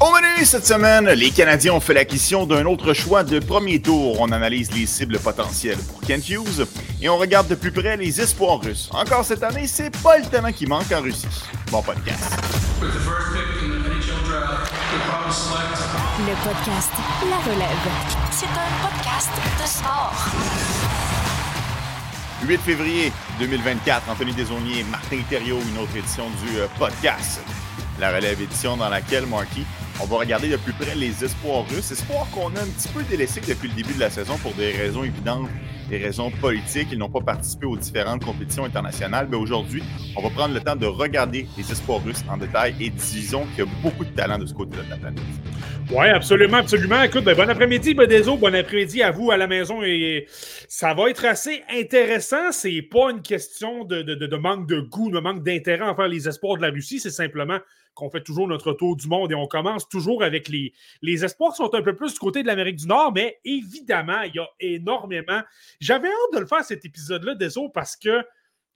Au menu cette semaine, les Canadiens ont fait l'acquisition d'un autre choix de premier tour. On analyse les cibles potentielles pour Kent Hughes et on regarde de plus près les espoirs russes. Encore cette année, c'est pas le talent qui manque en Russie. Bon podcast. Le podcast La Relève. C'est un podcast de sport. 8 février 2024, Anthony Desaulniers, Martin Thériault, une autre édition du euh, podcast. La relève édition dans laquelle, Marky, on va regarder de plus près les espoirs russes, espoirs qu'on a un petit peu délaissés depuis le début de la saison pour des raisons évidentes, des raisons politiques. Ils n'ont pas participé aux différentes compétitions internationales. Mais aujourd'hui, on va prendre le temps de regarder les espoirs russes en détail et disons qu'il y a beaucoup de talent de ce côté de la planète. Oui, absolument, absolument. Écoute, ben, bon après-midi, Bedezo. Bon après-midi à vous à la maison. Et ça va être assez intéressant. C'est pas une question de, de, de, manque de goût, de manque d'intérêt envers les espoirs de la Russie. C'est simplement qu'on fait toujours notre tour du monde et on commence toujours avec les, espoirs qui sont un peu plus du côté de l'Amérique du Nord. Mais évidemment, il y a énormément. J'avais hâte de le faire cet épisode-là, Dezo, parce que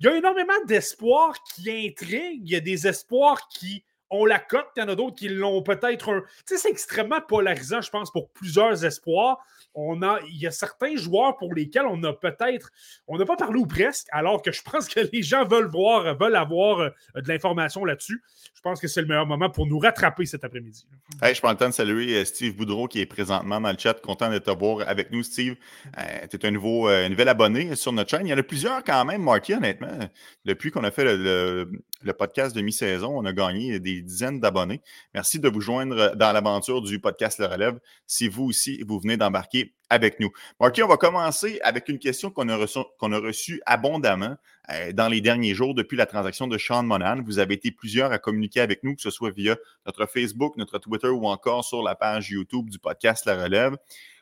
il y a énormément d'espoirs qui intriguent. Il y a des espoirs qui on la cote, il y en a d'autres qui l'ont peut-être. Tu sais, c'est extrêmement polarisant, je pense, pour plusieurs espoirs. On a, il y a certains joueurs pour lesquels on a peut-être, on n'a pas parlé ou presque, alors que je pense que les gens veulent voir, veulent avoir euh, de l'information là-dessus. Je pense que c'est le meilleur moment pour nous rattraper cet après-midi. Je prends le temps de saluer euh, Steve Boudreau qui est présentement dans le chat. Content de te voir avec nous, Steve. Euh, tu es un, nouveau, nouvel abonné sur notre chaîne. Il y en a plusieurs quand même, Marky, honnêtement. Depuis qu'on a fait le podcast de mi-saison, on a gagné des dizaines d'abonnés. Merci de vous joindre dans l'aventure du podcast Le Relève si vous aussi, vous venez d'embarquer avec nous. Marky, on va commencer avec une question qu'on a, reçue reçu abondamment euh, dans les derniers jours depuis la transaction de Sean Monan. Vous avez été plusieurs à communiquer avec nous, que ce soit via notre Facebook, notre Twitter ou encore sur la page YouTube du podcast La Relève.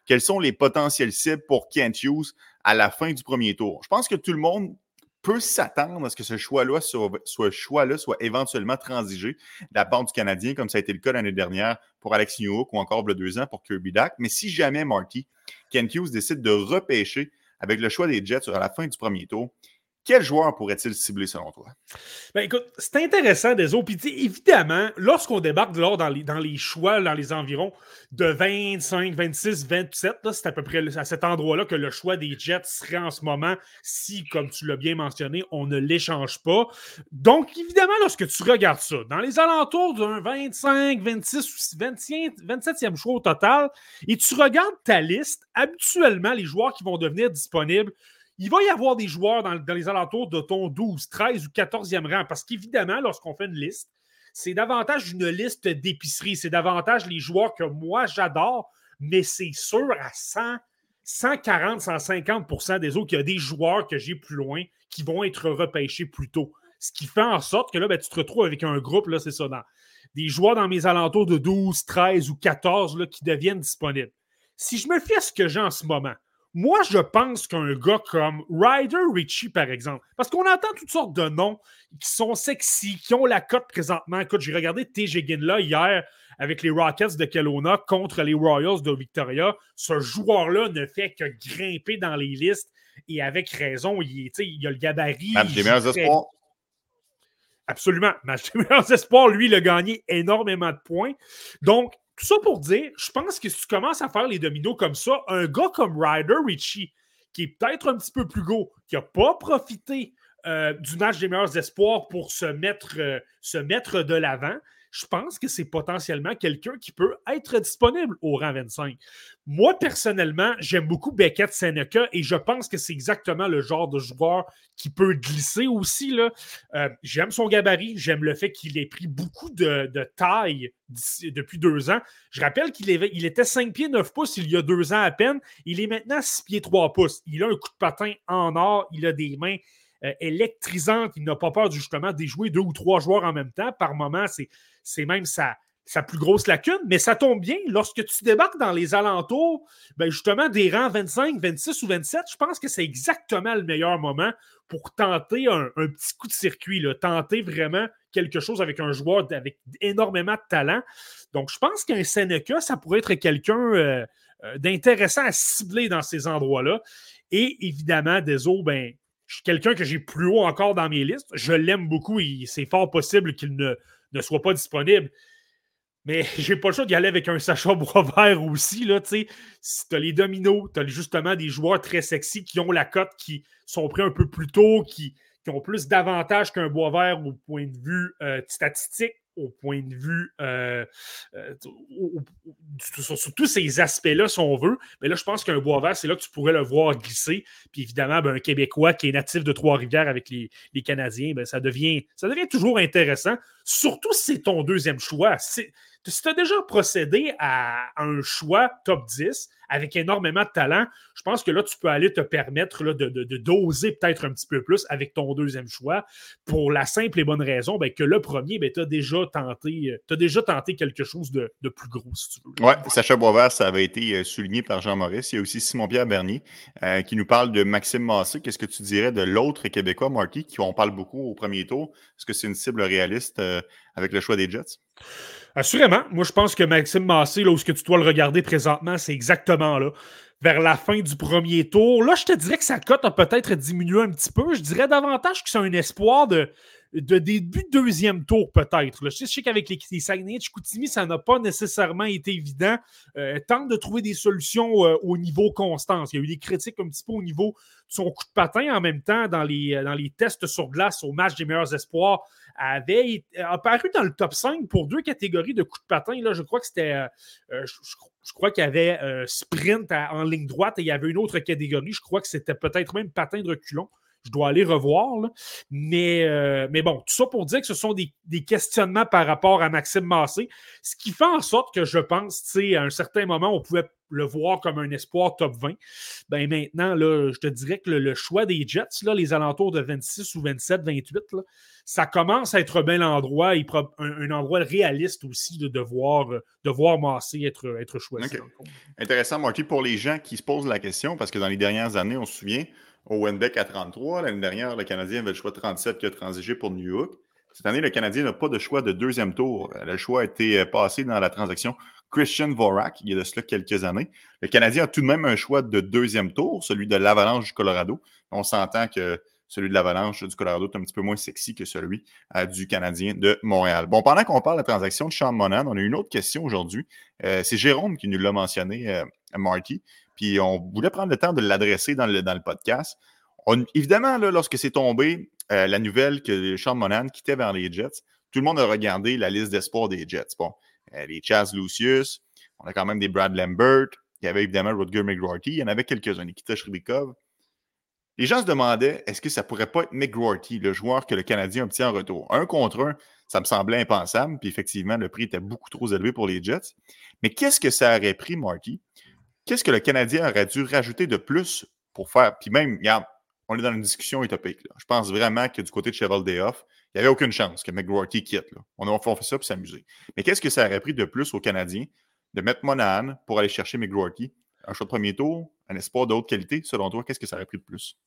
Quels sont les potentiels cibles pour Kent Hughes à la fin du premier tour? Je pense que tout le monde peut s'attendre à ce que ce choix-là soit, soit, éventuellement transigé de la part du Canadien, comme ça a été le cas l'année dernière pour Alex Newhook ou encore le deux ans pour Kirby Dack. Mais si jamais Marky, Ken Hughes décide de repêcher avec le choix des Jets à la fin du premier tour, quel joueur pourrait-il cibler selon toi? Ben écoute, c'est intéressant des évidemment, lorsqu'on débarque dans les, dans les choix, dans les environs de 25, 26, 27, c'est à peu près à cet endroit-là que le choix des Jets serait en ce moment si, comme tu l'as bien mentionné, on ne l'échange pas. Donc, évidemment, lorsque tu regardes ça, dans les alentours d'un 25, 26 27e choix au total, et tu regardes ta liste, habituellement, les joueurs qui vont devenir disponibles il va y avoir des joueurs dans, les alentours de ton 12, 13 ou 14e rang. Parce qu'évidemment, lorsqu'on fait une liste, c'est davantage une liste d'épicerie. C'est davantage les joueurs que moi, j'adore, mais c'est sûr à 100, 140, 150% des autres qu'il y a des joueurs que j'ai plus loin qui vont être repêchés plus tôt. Ce qui fait en sorte que là, ben, tu te retrouves avec un groupe, là, c'est ça, des joueurs dans mes alentours de 12, 13 ou 14 là, qui deviennent disponibles. Si je me fie ce que j'ai en ce moment, moi, je pense qu'un gars comme Ryder Ritchie, par exemple, parce qu'on entend toutes sortes de noms qui sont sexy, qui ont la cote présentement. Écoute, j'ai regardé TJ Ginla hier avec les Rockets de Kelowna contre les Royals de Victoria. Ce joueur-là ne fait que grimper dans les listes et avec raison, il, il a le gabarit. Match des meilleurs espoirs. Absolument. Match des meilleurs espoirs, lui, il a gagné énormément de points. Donc, tout ça pour dire, je pense que si tu commences à faire les dominos comme ça, un gars comme Ryder Richie, qui est peut-être un petit peu plus gros, qui n'a pas profité euh, du match des meilleurs espoirs pour se mettre, euh, se mettre de l'avant, je pense que c'est potentiellement quelqu'un qui peut être disponible au rang 25. Moi, personnellement, j'aime beaucoup Beckett Seneca et je pense que c'est exactement le genre de joueur qui peut glisser aussi. Euh, j'aime son gabarit, j'aime le fait qu'il ait pris beaucoup de, taille depuis deux ans. Je rappelle qu'il il était 5 pieds 9 pouces il y a deux ans à peine. Il est maintenant 6 pieds 3 pouces. Il a un coup de patin en or, il a des mains euh, électrisantes. Il n'a pas peur justement de jouer deux ou trois joueurs en même temps. Par moment, c'est même sa, sa plus grosse lacune, mais ça tombe bien, lorsque tu débarques dans les alentours, ben justement, des rangs 25, 26 ou 27, je pense que c'est exactement le meilleur moment pour tenter un, petit coup de circuit, tenter vraiment quelque chose avec un joueur avec énormément de talent. Donc, je pense qu'un Seneca, ça pourrait être quelqu'un euh, euh, d'intéressant à cibler dans ces endroits-là. Et évidemment, Deso, ben, quelqu'un que j'ai plus haut encore dans mes listes. Je l'aime beaucoup et c'est fort possible qu'il ne ne soit pas disponible. Mais j'ai pas le choix d'y aller avec un Sacha Boisvert aussi. Là, si tu as les dominos, tu as justement des joueurs très sexy qui ont la cote, qui sont pris un peu plus tôt, qui, qui ont plus d'avantages qu'un Boisvert au point de vue euh, statistique au point de vue euh, euh, sur, tous ces aspects-là, si on veut. Mais là, je pense qu'un bois vert, c'est là que tu pourrais le voir glisser. Puis évidemment, ben, un Québécois qui est natif de Trois-Rivières avec les, Canadiens, ben, ça, devient, ça devient toujours intéressant. Surtout si c'est ton deuxième choix. Si tu as déjà procédé à un choix top 10, avec énormément de talent, je pense que là, tu peux aller te permettre de, doser peut-être un petit peu plus avec ton deuxième choix pour la simple et bonne raison ben, que le premier, ben, tu as déjà tenté, as déjà tenté quelque chose de, plus gros, si tu veux. Oui, Sacha Boisvert, ça avait été euh, souligné par Jean Maurice. Il y a aussi Simon-Pierre Bernier euh, qui nous parle de Maxime Massé. Qu'est-ce que tu dirais de l'autre Québécois, Marty, qui on parle beaucoup au premier tour? Est-ce que c'est une cible réaliste euh, avec le choix des Jets? Assurément. Moi, je pense que Maxime Massé, là où ce que tu dois le regarder présentement, c'est exactement là. Vers la fin du premier tour. Là, je te dirais que sa cote a peut-être diminué un petit peu. Je dirais davantage que c'est un espoir de, de début de deuxième tour, peut-être. Je sais, qu'avec les, les Saguenay ça n'a pas nécessairement été évident. Euh, tente de trouver des solutions euh, au niveau constance. Il y a eu des critiques un petit peu au niveau de son coup de patin en même temps dans les, dans les tests sur glace au match des meilleurs espoirs avait apparu dans le top 5 pour deux catégories de coups de patin. Là, je crois que c'était. Euh, euh, je, crois qu'il y avait euh, sprint en ligne droite et il y avait une autre catégorie. Je crois que c'était peut-être même patin de reculon. Je dois aller revoir. Mais, mais bon, tout ça pour dire que ce sont des, questionnements par rapport à Maxime Massé. Ce qui fait en sorte que je pense, à un certain moment, on pouvait le voir comme un espoir top 20. Ben maintenant, là, je te dirais que le, choix des Jets, là, les alentours de 26 ou 27, 28, là, ça commence à être bien l'endroit, un, un, endroit réaliste aussi de, devoir de voir Massé être, être choisi. Intéressant, Marty, pour les gens qui se posent la question, parce que dans les dernières années, on se souvient, au Wenbeck à 33, l'année dernière, le Canadien avait le choix 37 qui a transigé pour New York. Cette année, le Canadien n'a pas de choix de deuxième tour. Le choix a été euh, passé dans la transaction Christian Vorak il y a de cela quelques années. Le Canadien a tout de même un choix de deuxième tour, celui de l'Avalanche du Colorado. On s'entend que celui de l'Avalanche du Colorado est un petit peu moins sexy que celui euh, du Canadien de Montréal. Bon, pendant qu'on parle de la transaction de Sean Monan, on a une autre question aujourd'hui. Euh, c'est Jérôme qui nous l'a mentionné, Marty. Puis on voulait prendre le temps de l'adresser dans le, podcast. évidemment, lorsque c'est tombé la nouvelle que Sean Monan quittait vers les Jets, tout le monde a regardé la liste d'espoir des Jets. Bon, les Chaz Lucius, on a quand même des Brad Lambert, il y avait évidemment Rutger McGrorty, il y en avait quelques-uns, Nikita Shribikov. Les gens se demandaient est-ce que ça pourrait pas être McGrorty, le joueur que le Canadien obtient en retour? Un contre un, ça me semblait impensable, puis effectivement, le prix était beaucoup trop élevé pour les Jets. Mais qu'est-ce que ça aurait pris, Marty? Qu'est-ce que le Canadien aurait dû rajouter de plus pour faire? Puis même, on est dans une discussion utopique. Je pense vraiment que du côté de Cheval Dayoff, il n'y avait aucune chance que McGrorty quitte. On a fait ça pour s'amuser. Mais qu'est-ce que ça aurait pris de plus aux Canadiens de mettre Monahan pour aller chercher McGrorty? Un choix de premier tour, un espoir de haute qualité, selon toi, qu'est-ce que ça aurait pris de plus?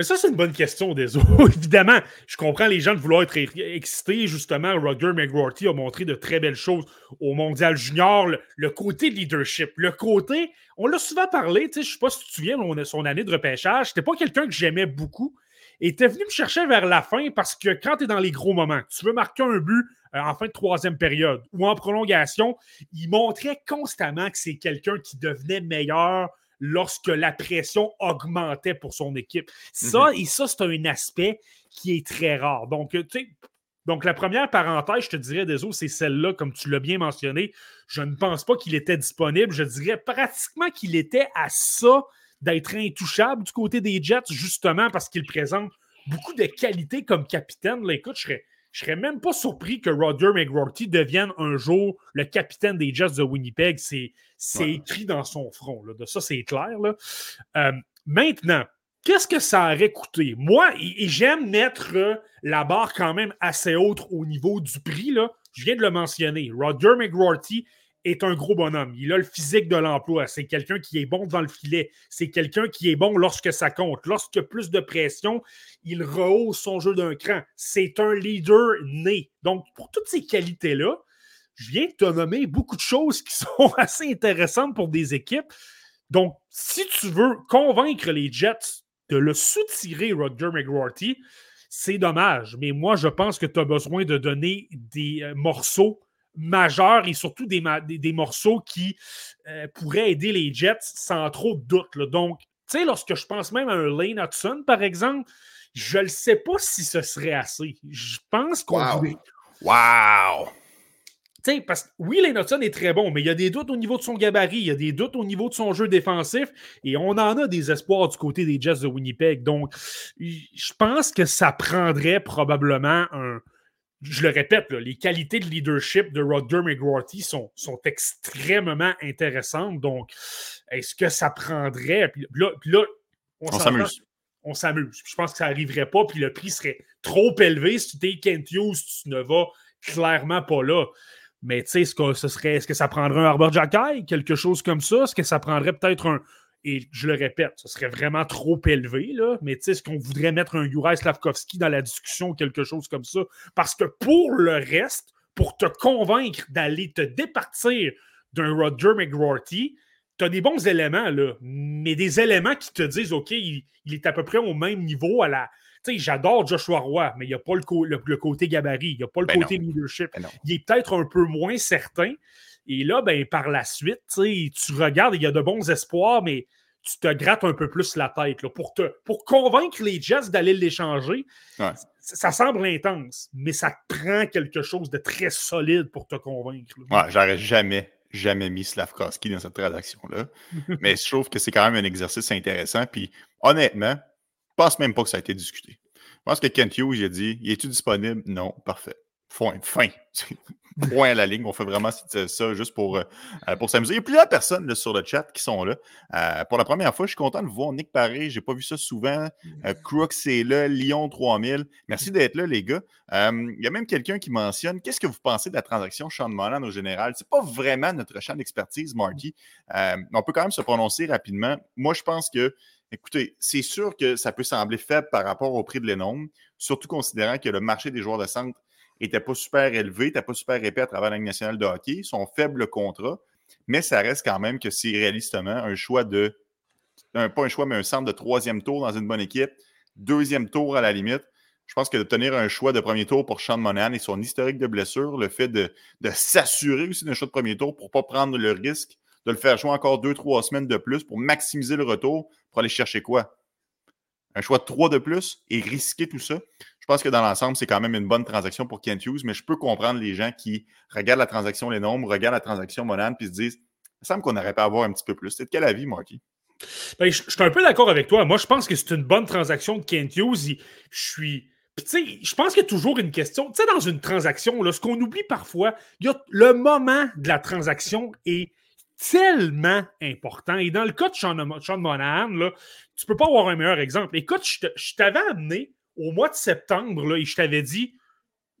Mais ça, c'est une bonne question, des Évidemment, je comprends les gens de vouloir être excités. Justement, Roger McGrorty a montré de très belles choses au Mondial Junior. Le, côté leadership, le côté, on l'a souvent parlé, je ne sais pas si tu te souviens, on son année de repêchage. C'était pas quelqu'un que j'aimais beaucoup. Et était venu me chercher vers la fin parce que quand tu es dans les gros moments, tu veux marquer un but euh, en fin de troisième période ou en prolongation, il montrait constamment que c'est quelqu'un qui devenait meilleur lorsque la pression augmentait pour son équipe. Ça, mhm. et ça, c'est un aspect qui est très rare. Donc, tu sais, donc, la première parenthèse, je te dirais, des c'est celle-là, comme tu l'as bien mentionné. Je ne pense pas qu'il était disponible. Je dirais pratiquement qu'il était à ça d'être intouchable du côté des Jets, justement parce qu'il présente beaucoup de qualités comme capitaine. Là, écoute, je serais, je serais même pas surpris que Roger McGrorty devienne un jour le capitaine des Jets de Winnipeg. C'est écrit dans son front. Là. De ça, c'est clair. Là. Euh, maintenant, qu'est-ce que ça aurait coûté? Moi, et, j'aime mettre la barre quand même assez haute au niveau du prix. Là. Je viens de le mentionner. Roger McGrorty est un gros bonhomme. Il a le physique de l'emploi. C'est quelqu'un qui est bon devant le filet. C'est quelqu'un qui est bon lorsque ça compte. A plus de pression, il rehausse son jeu d'un cran. C'est un leader né. Donc, pour toutes ces qualités-là, je viens de te nommer beaucoup de choses qui sont assez intéressantes pour des équipes. Donc, si tu veux convaincre les Jets de le soutirer, Roger McGrorty, c'est dommage. Mais moi, je pense que tu as besoin de donner des euh, morceaux majeurs et surtout des, des, morceaux qui euh, pourraient aider les Jets sans trop de doute. Donc, tu sais, lorsque je pense même à un Lane Hudson, par exemple, je ne sais pas si ce serait assez. Je pense qu'on wow. Wow! sais, parce que oui, Lane Hudson est très bon, mais il y a des doutes au niveau de son gabarit, il y a des doutes au niveau de son jeu défensif, et on en a des espoirs du côté des Jets de Winnipeg. Donc, je pense que ça prendrait probablement un. Je le répète, les qualités de leadership de Rodger McGrorty sont, sont extrêmement intéressantes. Donc, est-ce que ça prendrait? Puis là, on, s'amuse. On s'amuse. Je pense que ça n'arriverait pas, puis le prix serait trop élevé. Si tu es Kent Hughes, tu ne vas clairement pas là. Mais tu sais, est-ce que ce serait, est-ce que ça prendrait un Arbor Jacky, quelque chose comme ça? Est-ce que ça prendrait peut-être un. Et je le répète, ce serait vraiment trop élevé, là. Mais tu sais, est-ce qu'on voudrait mettre un Juraj Slavkovski dans la discussion, quelque chose comme ça? Parce que pour le reste, pour te convaincre d'aller te départir d'un Roger McGrorty, tu as des bons éléments, là, mais des éléments qui te disent, OK, il, est à peu près au même niveau à la, tu sais, j'adore Joshua Roy, mais il n'y a pas le, côté gabarit, il n'y a pas le ben côté leadership. Ben il est peut-être un peu moins certain. Et là, ben, par la suite, tu regardes, il y a de bons espoirs, mais tu te grattes un peu plus la tête. Là, pour, te, pour convaincre les Jets d'aller l'échanger, ça, semble intense, mais ça prend quelque chose de très solide pour te convaincre. Ouais, j'aurais jamais, jamais mis Slavkowski dans cette transaction-là. mais je trouve que c'est quand même un exercice intéressant. Puis honnêtement, pense même pas que ça a été discuté. Je pense que Kent Hughes, il a dit Il est-tu disponible Non, parfait. Fin. fin. Point à la ligne. On fait vraiment ça juste pour, euh, pour s'amuser. Il y a plusieurs personnes sur le chat qui sont là. Euh, pour la première fois, je suis content de voir Nick Paré. Je n'ai pas vu ça souvent. Euh, Crooks c'est là. Lyon 3000. Merci d'être là, les gars. il y a même quelqu'un qui mentionne Qu'est-ce que vous pensez de la transaction Sean Monan au général? Ce n'est pas vraiment notre champ d'expertise, Marky. on peut quand même se prononcer rapidement. Moi, je pense que Écoutez, c'est sûr que ça peut sembler faible par rapport au prix de l'énorme, surtout considérant que le marché des joueurs de centre n'était pas super élevé, n'était pas super épais à travers la nationale de hockey, son faible contrat, mais ça reste quand même que c'est réalistement un choix de, pas un choix, mais un centre de troisième tour dans une bonne équipe, deuxième tour à la limite. Je pense que d'obtenir un choix de premier tour pour Sean Monahan et son historique de blessure, le fait de, de s'assurer aussi d'un choix de premier tour pour ne pas prendre le risque de le faire jouer encore deux, trois semaines de plus pour maximiser le retour pour aller chercher quoi? Un choix de trois de plus et risquer tout ça? Je pense que dans l'ensemble, c'est quand même une bonne transaction pour Kent Hughes, mais je peux comprendre les gens qui regardent la transaction Les Nombres, regardent la transaction Monan, puis se disent il semble qu'on aurait pas à avoir un petit peu plus. C'est de quel avis, Marky? Ben, je, suis un peu d'accord avec toi. Moi, je pense que c'est une bonne transaction de Kent Hughes. Je suis. je pense qu'il y a toujours une question. Tu sais, dans une transaction, là, ce qu'on oublie parfois, y a le moment de la transaction et tellement important. Et dans le cas de Sean, Monahan, là, tu peux pas avoir un meilleur exemple. Écoute, je t'avais amené au mois de septembre là, je t'avais dit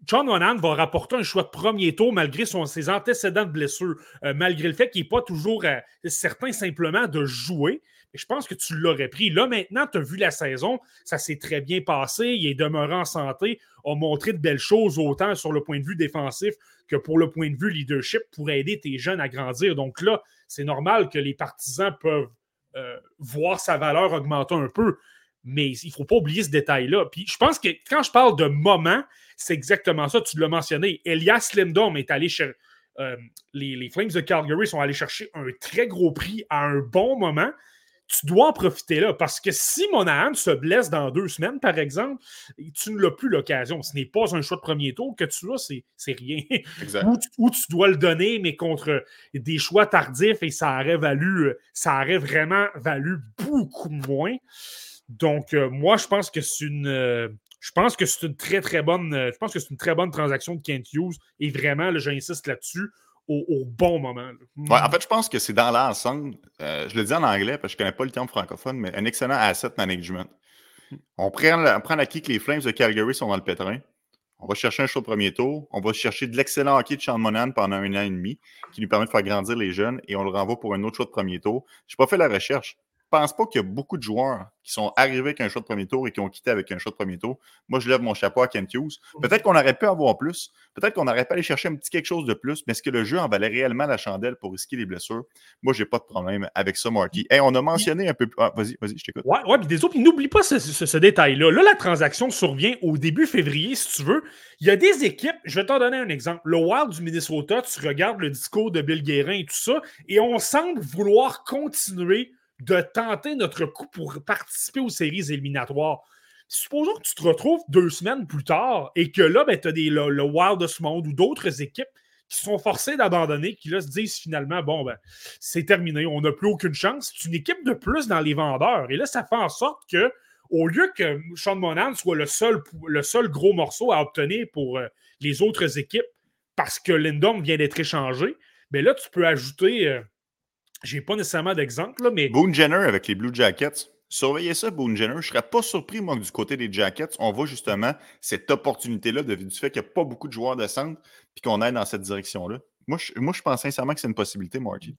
John Monahan va rapporter un choix de premier tour malgré ses antécédents de blessure, euh, malgré le fait qu'il n'est pas toujours euh, certain simplement de jouer. Je pense que tu l'aurais pris. Là, maintenant, tu as vu la saison, ça s'est très bien passé, il est demeuré en santé, a montré de belles choses autant sur le point de vue défensif que pour le point de vue leadership pour aider tes jeunes à grandir. Donc là, c'est normal que les partisans peuvent euh, voir sa valeur augmenter un peu. Mais il ne faut pas oublier ce détail-là. Puis je pense que quand je parle de moment, c'est exactement ça. Tu l'as mentionné. Elias Lindom est allé chez. Euh, les, les, Flames de Calgary sont allés chercher un très gros prix à un bon moment tu dois en profiter là. Parce que si Monahan se blesse dans deux semaines, par exemple, tu ne l'as plus l'occasion. Ce n'est pas un choix de premier tour que tu as, c'est rien. Ou, tu dois le donner, mais contre des choix tardifs et ça aurait valu, ça aurait vraiment valu beaucoup moins. Donc, euh, moi, je pense que c'est une. Euh, je pense que c'est une très, très bonne. je pense que c'est une très bonne transaction de Kent Hughes. Et vraiment, j'insiste là-dessus au, bon moment. en fait, je pense que c'est dans l'ensemble, euh, je le dis en anglais parce que je ne connais pas le terme francophone, mais un excellent asset management. On prend, on prend l'acquis que les Flames de Calgary sont dans le pétrin. On va chercher un de premier tour. On va chercher de l'excellent hockey de Sean Monan pendant un an et demi qui nous permet de faire grandir les jeunes et on le renvoie pour un autre choix de premier tour. Je n'ai pas fait la recherche. Pense pas qu'il y a beaucoup de joueurs qui sont arrivés avec un choix de premier tour et qui ont quitté avec un choix de premier tour. Moi, je lève mon chapeau à Kent Hughes. Peut-être qu'on aurait pu avoir plus. Peut-être qu'on aurait pu aller chercher un petit quelque chose de plus. Mais est-ce que le jeu en valait réellement la chandelle pour risquer les blessures? Moi, j'ai pas de problème avec ça, Marty. Hey, on a mentionné un peu plus. Ah, vas-y, vas-y, je t'écoute. Ouais, ouais, puis des autres, n'oublie pas ce, ce détail-là. Là, la transaction survient au début février, si tu veux. Il y a des équipes, je vais t'en donner un exemple. Le Wild du Minnesota, tu regardes le discours de Bill Guérin et tout ça, et on semble vouloir continuer de tenter notre coup pour participer aux séries éliminatoires. Supposons que tu te retrouves deux semaines plus tard et que là, ben, tu as des, le, Wild de ce monde ou d'autres équipes qui sont forcées d'abandonner, qui là se disent finalement, bon, ben, c'est terminé, on n'a plus aucune chance. C'est une équipe de plus dans les vendeurs. Et là, ça fait en sorte que au lieu que Sean Monan soit le seul, gros morceau à obtenir pour euh, les autres équipes parce que Lindon vient d'être échangé, ben là, tu peux ajouter. Euh, j'ai pas nécessairement d'exemple, mais. Boone Jenner avec les Blue Jackets. Surveillez ça, Boone Jenner. Je ne serais pas surpris, moi, que du côté des Jackets, on voit justement cette opportunité-là du fait qu'il n'y a pas beaucoup de joueurs de centre puis qu'on aille dans cette direction-là. Moi je, moi, je pense sincèrement que c'est une possibilité, Marty.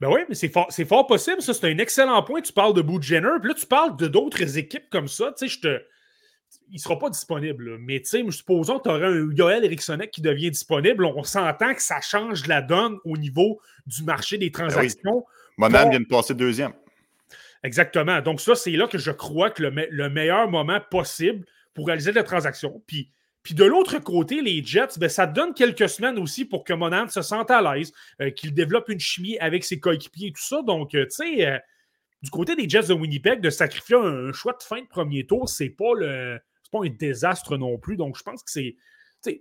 Ben oui, mais c'est fort, fort, possible. Ça, c'est un excellent point. Tu parles de Boo Jenner, puis là, tu parles de d'autres équipes comme ça. Tu sais, je te. Il ne sera pas disponible. Mais tu sais, supposons que tu aurais un Yoel Erikssonek qui devient disponible. On s'entend que ça change la donne au niveau du marché des ben transactions. Ben oui. vient de passer deuxième. Exactement. Donc, ça, c'est là que je crois que le, le meilleur moment possible pour réaliser la transaction. Puis puis de l'autre côté, les Jets, ben, ça donne quelques semaines aussi pour que Monand se sente à l'aise, euh, qu'il développe une chimie avec ses coéquipiers et tout ça. Donc, euh, tu sais, euh, du côté des Jets de Winnipeg, de sacrifier un, choix de fin de premier tour, c'est pas le. pas un désastre non plus. Donc, je pense que c'est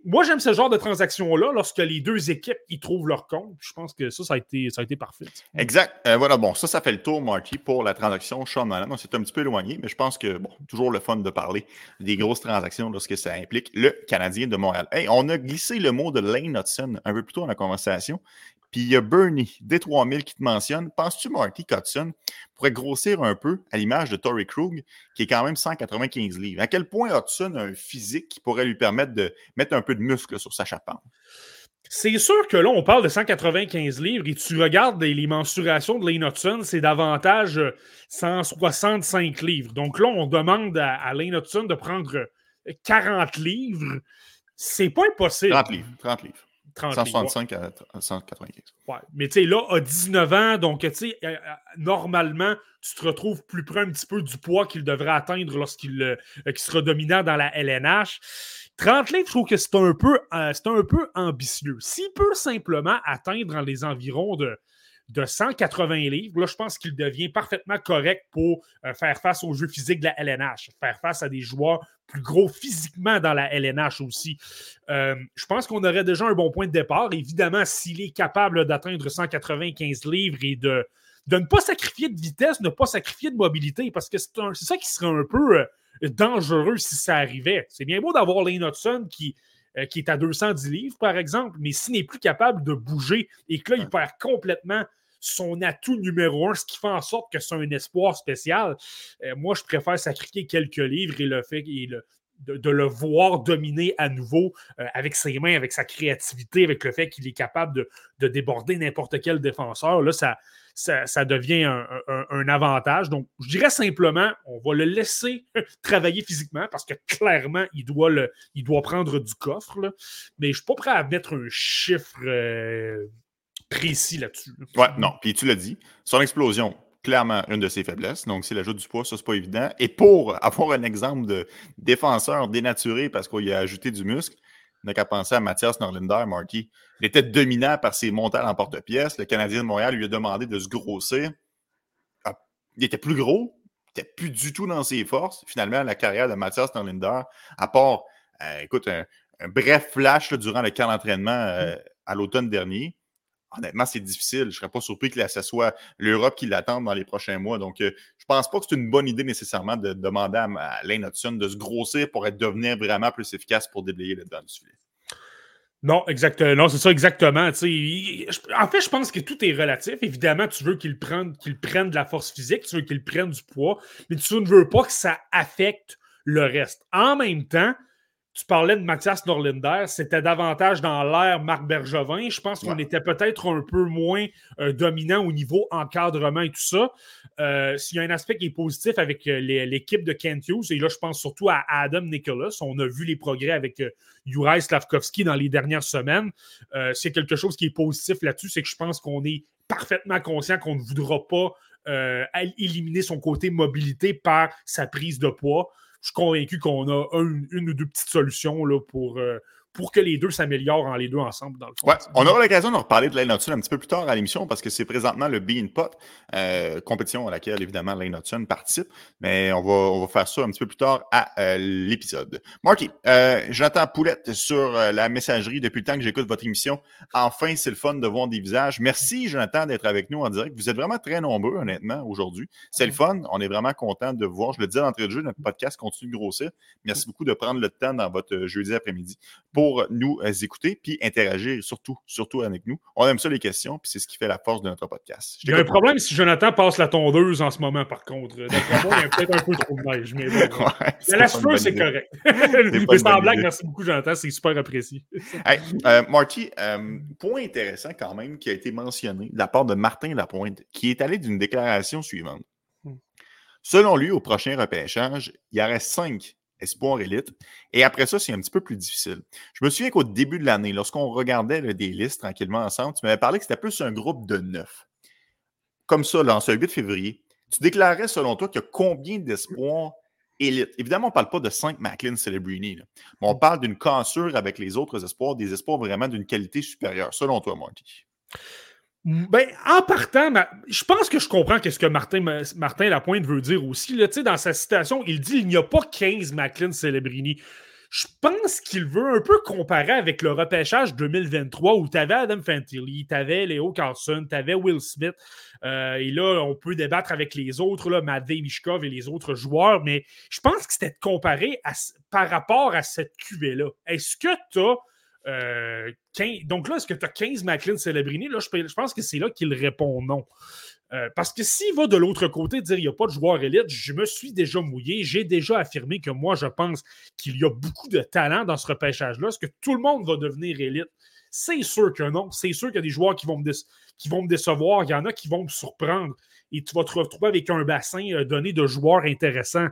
moi, j'aime ce genre de transaction-là lorsque les deux équipes y trouvent leur compte. Je pense que ça, ça a été, ça a été parfait. Exact. Euh, voilà, bon, ça, ça fait le tour, Marty, pour la transaction Sean Malone. On un petit peu éloigné, mais je pense que, bon, toujours le fun de parler des grosses transactions lorsque ça implique le Canadien de Montréal. Hey, on a glissé le mot de Lane Hudson un peu plus tôt dans la conversation. Puis il y a Bernie, D3000, qui te mentionne. Penses-tu, Marty Hudson pourrait grossir un peu à l'image de Tory Krug, qui est quand même 195 livres? À quel point Hudson a un physique qui pourrait lui permettre de mettre un peu de muscle sur sa charpente? C'est sûr que là, on parle de 195 livres et tu regardes les, mensurations de Lane Hudson, c'est davantage 165 livres. Donc là, on demande à, à Lane Hudson de prendre 40 livres. C'est pas impossible. 30 livres. 30 livres. 165 à 195. Ouais. Mais tu sais, là, à 19 ans, donc, tu sais, euh, euh, normalement, tu te retrouves plus près un petit peu du poids qu'il devrait atteindre lorsqu'il euh, sera dominant dans la LNH. 30 livres, je trouve que c'est un, peu, c'est un peu ambitieux. S'il peut simplement atteindre dans les environs de de 180 livres. Là, je pense qu'il devient parfaitement correct pour euh, faire face au jeu physique de la LNH, faire face à des joueurs plus gros physiquement dans la LNH aussi. Euh, je pense qu'on aurait déjà un bon point de départ. Évidemment, s'il est capable d'atteindre 195 livres et de, de ne pas sacrifier de vitesse, ne pas sacrifier de mobilité, parce que c'est ça qui serait un peu euh, dangereux si ça arrivait. C'est bien beau d'avoir Lane Hudson qui, qui est à 210 livres, par exemple, mais s'il n'est plus capable de bouger et que là, il perd complètement son atout numéro un, ce qui fait en sorte que c'est un espoir spécial. Euh, moi, je préfère sacrifier quelques livres et le fait de, le voir dominer à nouveau euh, avec ses mains, avec sa créativité, avec le fait qu'il est capable de, déborder n'importe quel défenseur. Là, ça, ça, devient un, avantage. Donc, je dirais simplement, on va le laisser travailler physiquement parce que clairement, il doit, le, il doit prendre du coffre. Mais je ne suis pas prêt à mettre un chiffre. Euh, précis là-dessus. Ouais, non. Puis tu l'as dit, son explosion, clairement une de ses faiblesses. Donc, c'est l'ajout du poids, ça, c'est pas évident. Et pour avoir un exemple de défenseur dénaturé parce qu'il a ajouté du muscle, on n'a qu'à penser à Mathias Norlinder, Marty. Il était dominant par ses montants en porte-pièce. Le Canadien de Montréal lui a demandé de se grossir. Ah, il était plus gros, il n'était plus du tout dans ses forces. Finalement, la carrière de Mathias Norlinder, à part, euh, écoute, un, bref flash durant le camp d'entraînement euh, à l'automne dernier, honnêtement, c'est difficile. Je ne serais pas surpris que ce soit l'Europe qui l'attende dans les prochains mois. Donc, euh, je ne pense pas que c'est une bonne idée nécessairement de demander à, Lane de se grossir pour être, devenir vraiment plus efficace pour déblayer le dedans du filet. Non, exactement. Non, c'est ça exactement. en fait, je pense que tout est relatif. Évidemment, tu veux qu'il prenne de la force physique, tu veux qu'il prenne du poids, mais tu ne veux pas que ça affecte le reste. En même temps, tu parlais de Mathias Norlinder, c'était davantage dans l'air Marc Bergevin. Je pense qu'on était peut-être un peu moins euh, dominant au niveau encadrement et tout ça. Euh, s'il y a un aspect qui est positif avec euh, l'équipe de Kent Hughes, et là, je pense surtout à Adam Nicholas. On a vu les progrès avec Juraj Slavkovski dans les dernières semaines. c'est quelque chose qui est positif là-dessus, c'est que je pense qu'on est parfaitement conscient qu'on ne voudra pas éliminer son côté mobilité par sa prise de poids je suis convaincu qu'on a une ou deux petites solutions là, pour, euh, pour que les deux s'améliorent en les deux ensemble, dans le fond. Ouais, on aura l'occasion de reparler de Lane Hudson un petit peu plus tard à l'émission parce que c'est présentement le Bean Pot, euh, compétition à laquelle évidemment Lane Hudson participe, mais on va, on va faire ça un petit peu plus tard à euh, l'épisode. Marty, euh, Jonathan Poulette sur euh, la messagerie depuis le temps que j'écoute votre émission. Enfin, c'est le fun de voir des visages. Merci Jonathan d'être avec nous en direct. Vous êtes vraiment très nombreux honnêtement aujourd'hui. C'est le fun. On est vraiment content de vous voir. Je le disais d'entrée de jeu, notre podcast continue de grossir. Merci beaucoup de prendre le temps dans votre jeudi après-midi pour nous euh, écouter puis interagir surtout, surtout avec nous. On aime ça les questions, puis c'est ce qui fait la force de notre podcast. Il y a un problème si Jonathan passe la tondeuse en ce moment, par contre. D'après moi, il y a peut-être un peu trop de neige, mais la c'est correct. mais blague, merci beaucoup, Jonathan, c'est super apprécié. Euh, Marty, euh, point intéressant quand même qui a été mentionné de la part de Martin Lapointe, qui est allé d'une déclaration suivante. Hmm. Selon lui, au prochain repêchage, il y aurait cinq espoir élite. Et après ça, c'est un petit peu plus difficile. Je me souviens qu'au début de l'année, lorsqu'on regardait des listes tranquillement ensemble, tu m'avais parlé que c'était plus un groupe de neuf. Comme ça, là, en ce 8 février, tu déclarais selon toi qu'il y a combien d'espoirs élites? Évidemment, on ne parle pas de 5 Macklin Celebrini, mais on parle d'une cassure avec les autres espoirs, des espoirs vraiment d'une qualité supérieure, selon toi, Marty. Ben, en partant, je pense que je comprends ce que Martin, Martin Lapointe veut dire aussi. Dans sa citation, il dit il n'y a pas 15 Macklin Celebrini. Je pense qu'il veut un peu comparer avec le repêchage 2023 où tu avais Adam Fantilli, tu avais Léo Carlson, tu avais Will Smith. Euh, et là, on peut débattre avec les autres, là, Mishkov et les autres joueurs, mais je pense que c'était de comparer par rapport à cette cuvée-là. Est-ce que tu as euh, donc là, est-ce que tu as 15 Macklin Celebrini? Là, je, pense que c'est là qu'il répond non. Euh, parce que s'il va de l'autre côté dire il n'y a pas de joueur élite, je me suis déjà mouillé. J'ai déjà affirmé que moi, je pense qu'il y a beaucoup de talent dans ce repêchage-là. Est-ce que tout le monde va devenir élite? C'est sûr que non. C'est sûr qu'il y a des joueurs qui vont, me qui vont me décevoir. Il y en a qui vont me surprendre. Et tu vas te retrouver avec un bassin euh, donné de joueurs intéressants.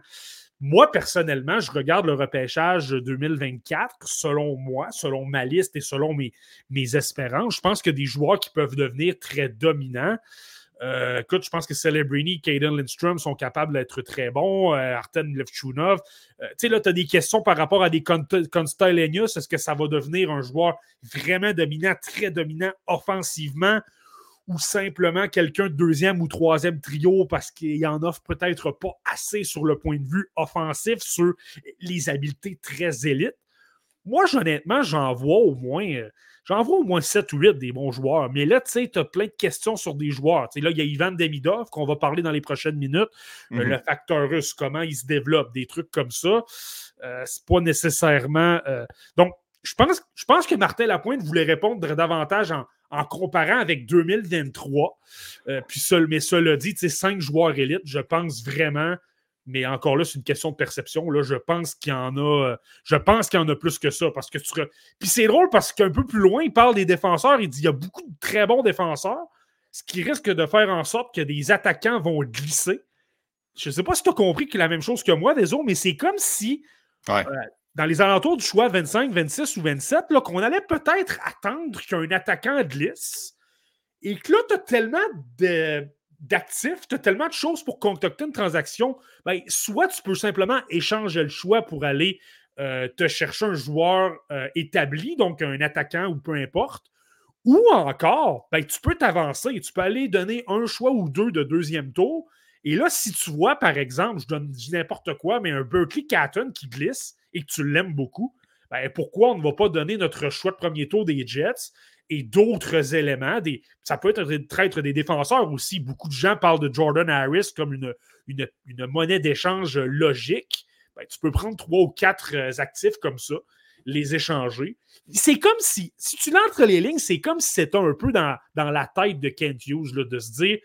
Moi, personnellement, je regarde le repêchage 2024, selon moi, selon ma liste et selon mes, espérances. Je pense que des joueurs qui peuvent devenir très dominants. Euh, écoute, je pense que Celebrini Caden Lindstrom sont capables d'être très bons. Euh, Arten Levchunov. Euh, tu sais, là, tu as des questions par rapport à des Constellenius. Est-ce que ça va devenir un joueur vraiment dominant, très dominant offensivement? Ou simplement quelqu'un de deuxième ou troisième trio parce qu'il en offre peut-être pas assez sur le point de vue offensif, sur les habiletés très élites. Moi, honnêtement, j'en vois au moins. Euh, j'en vois au moins 7 ou 8 des bons joueurs. Mais là, tu sais, tu as plein de questions sur des joueurs. là, il y a Ivan Demidov qu'on va parler dans les prochaines minutes. Euh, mhm. le facteur russe, comment il se développe, des trucs comme ça. Euh, c'est pas nécessairement. Donc, je pense, je pense que Martin Lapointe voulait répondre davantage en, en comparant avec 2023. Euh, puis seul, mais cela dit, cinq joueurs élites, je pense vraiment, mais encore là, c'est une question de perception. Là, je pense qu'il y en a. Euh, je pense qu'il y en a plus que ça. Parce que tu Puis c'est drôle parce qu'un peu plus loin, il parle des défenseurs. Il dit qu'il y a beaucoup de très bons défenseurs, ce qui risque de faire en sorte que des attaquants vont glisser. Je ne sais pas si tu as compris que la même chose que moi, désolé, mais c'est comme si euh, dans les alentours du choix 25, 26 ou 27, qu'on allait peut-être attendre qu'un attaquant glisse et que là, tu as tellement d'actifs, tu as tellement de choses pour concocter une transaction, ben, soit tu peux simplement échanger le choix pour aller euh, te chercher un joueur euh, établi, donc un attaquant ou peu importe, ou encore, ben, tu peux t'avancer, tu peux aller donner un choix ou deux de deuxième tour. Et là, si tu vois, par exemple, je donne n'importe quoi, mais un Berkeley Catton qui glisse, et que tu l'aimes beaucoup, ben, pourquoi on ne va pas donner notre choix de premier tour des Jets et d'autres éléments? Ça peut être, être des défenseurs aussi. Beaucoup de gens parlent de Jordan Harris comme une, une, monnaie d'échange logique. Ben, tu peux prendre trois ou quatre euh, actifs comme ça, les échanger. C'est comme si, si tu l'entres les lignes, c'est comme si c'était un peu dans, dans la tête de Kent Hughes là, de se dire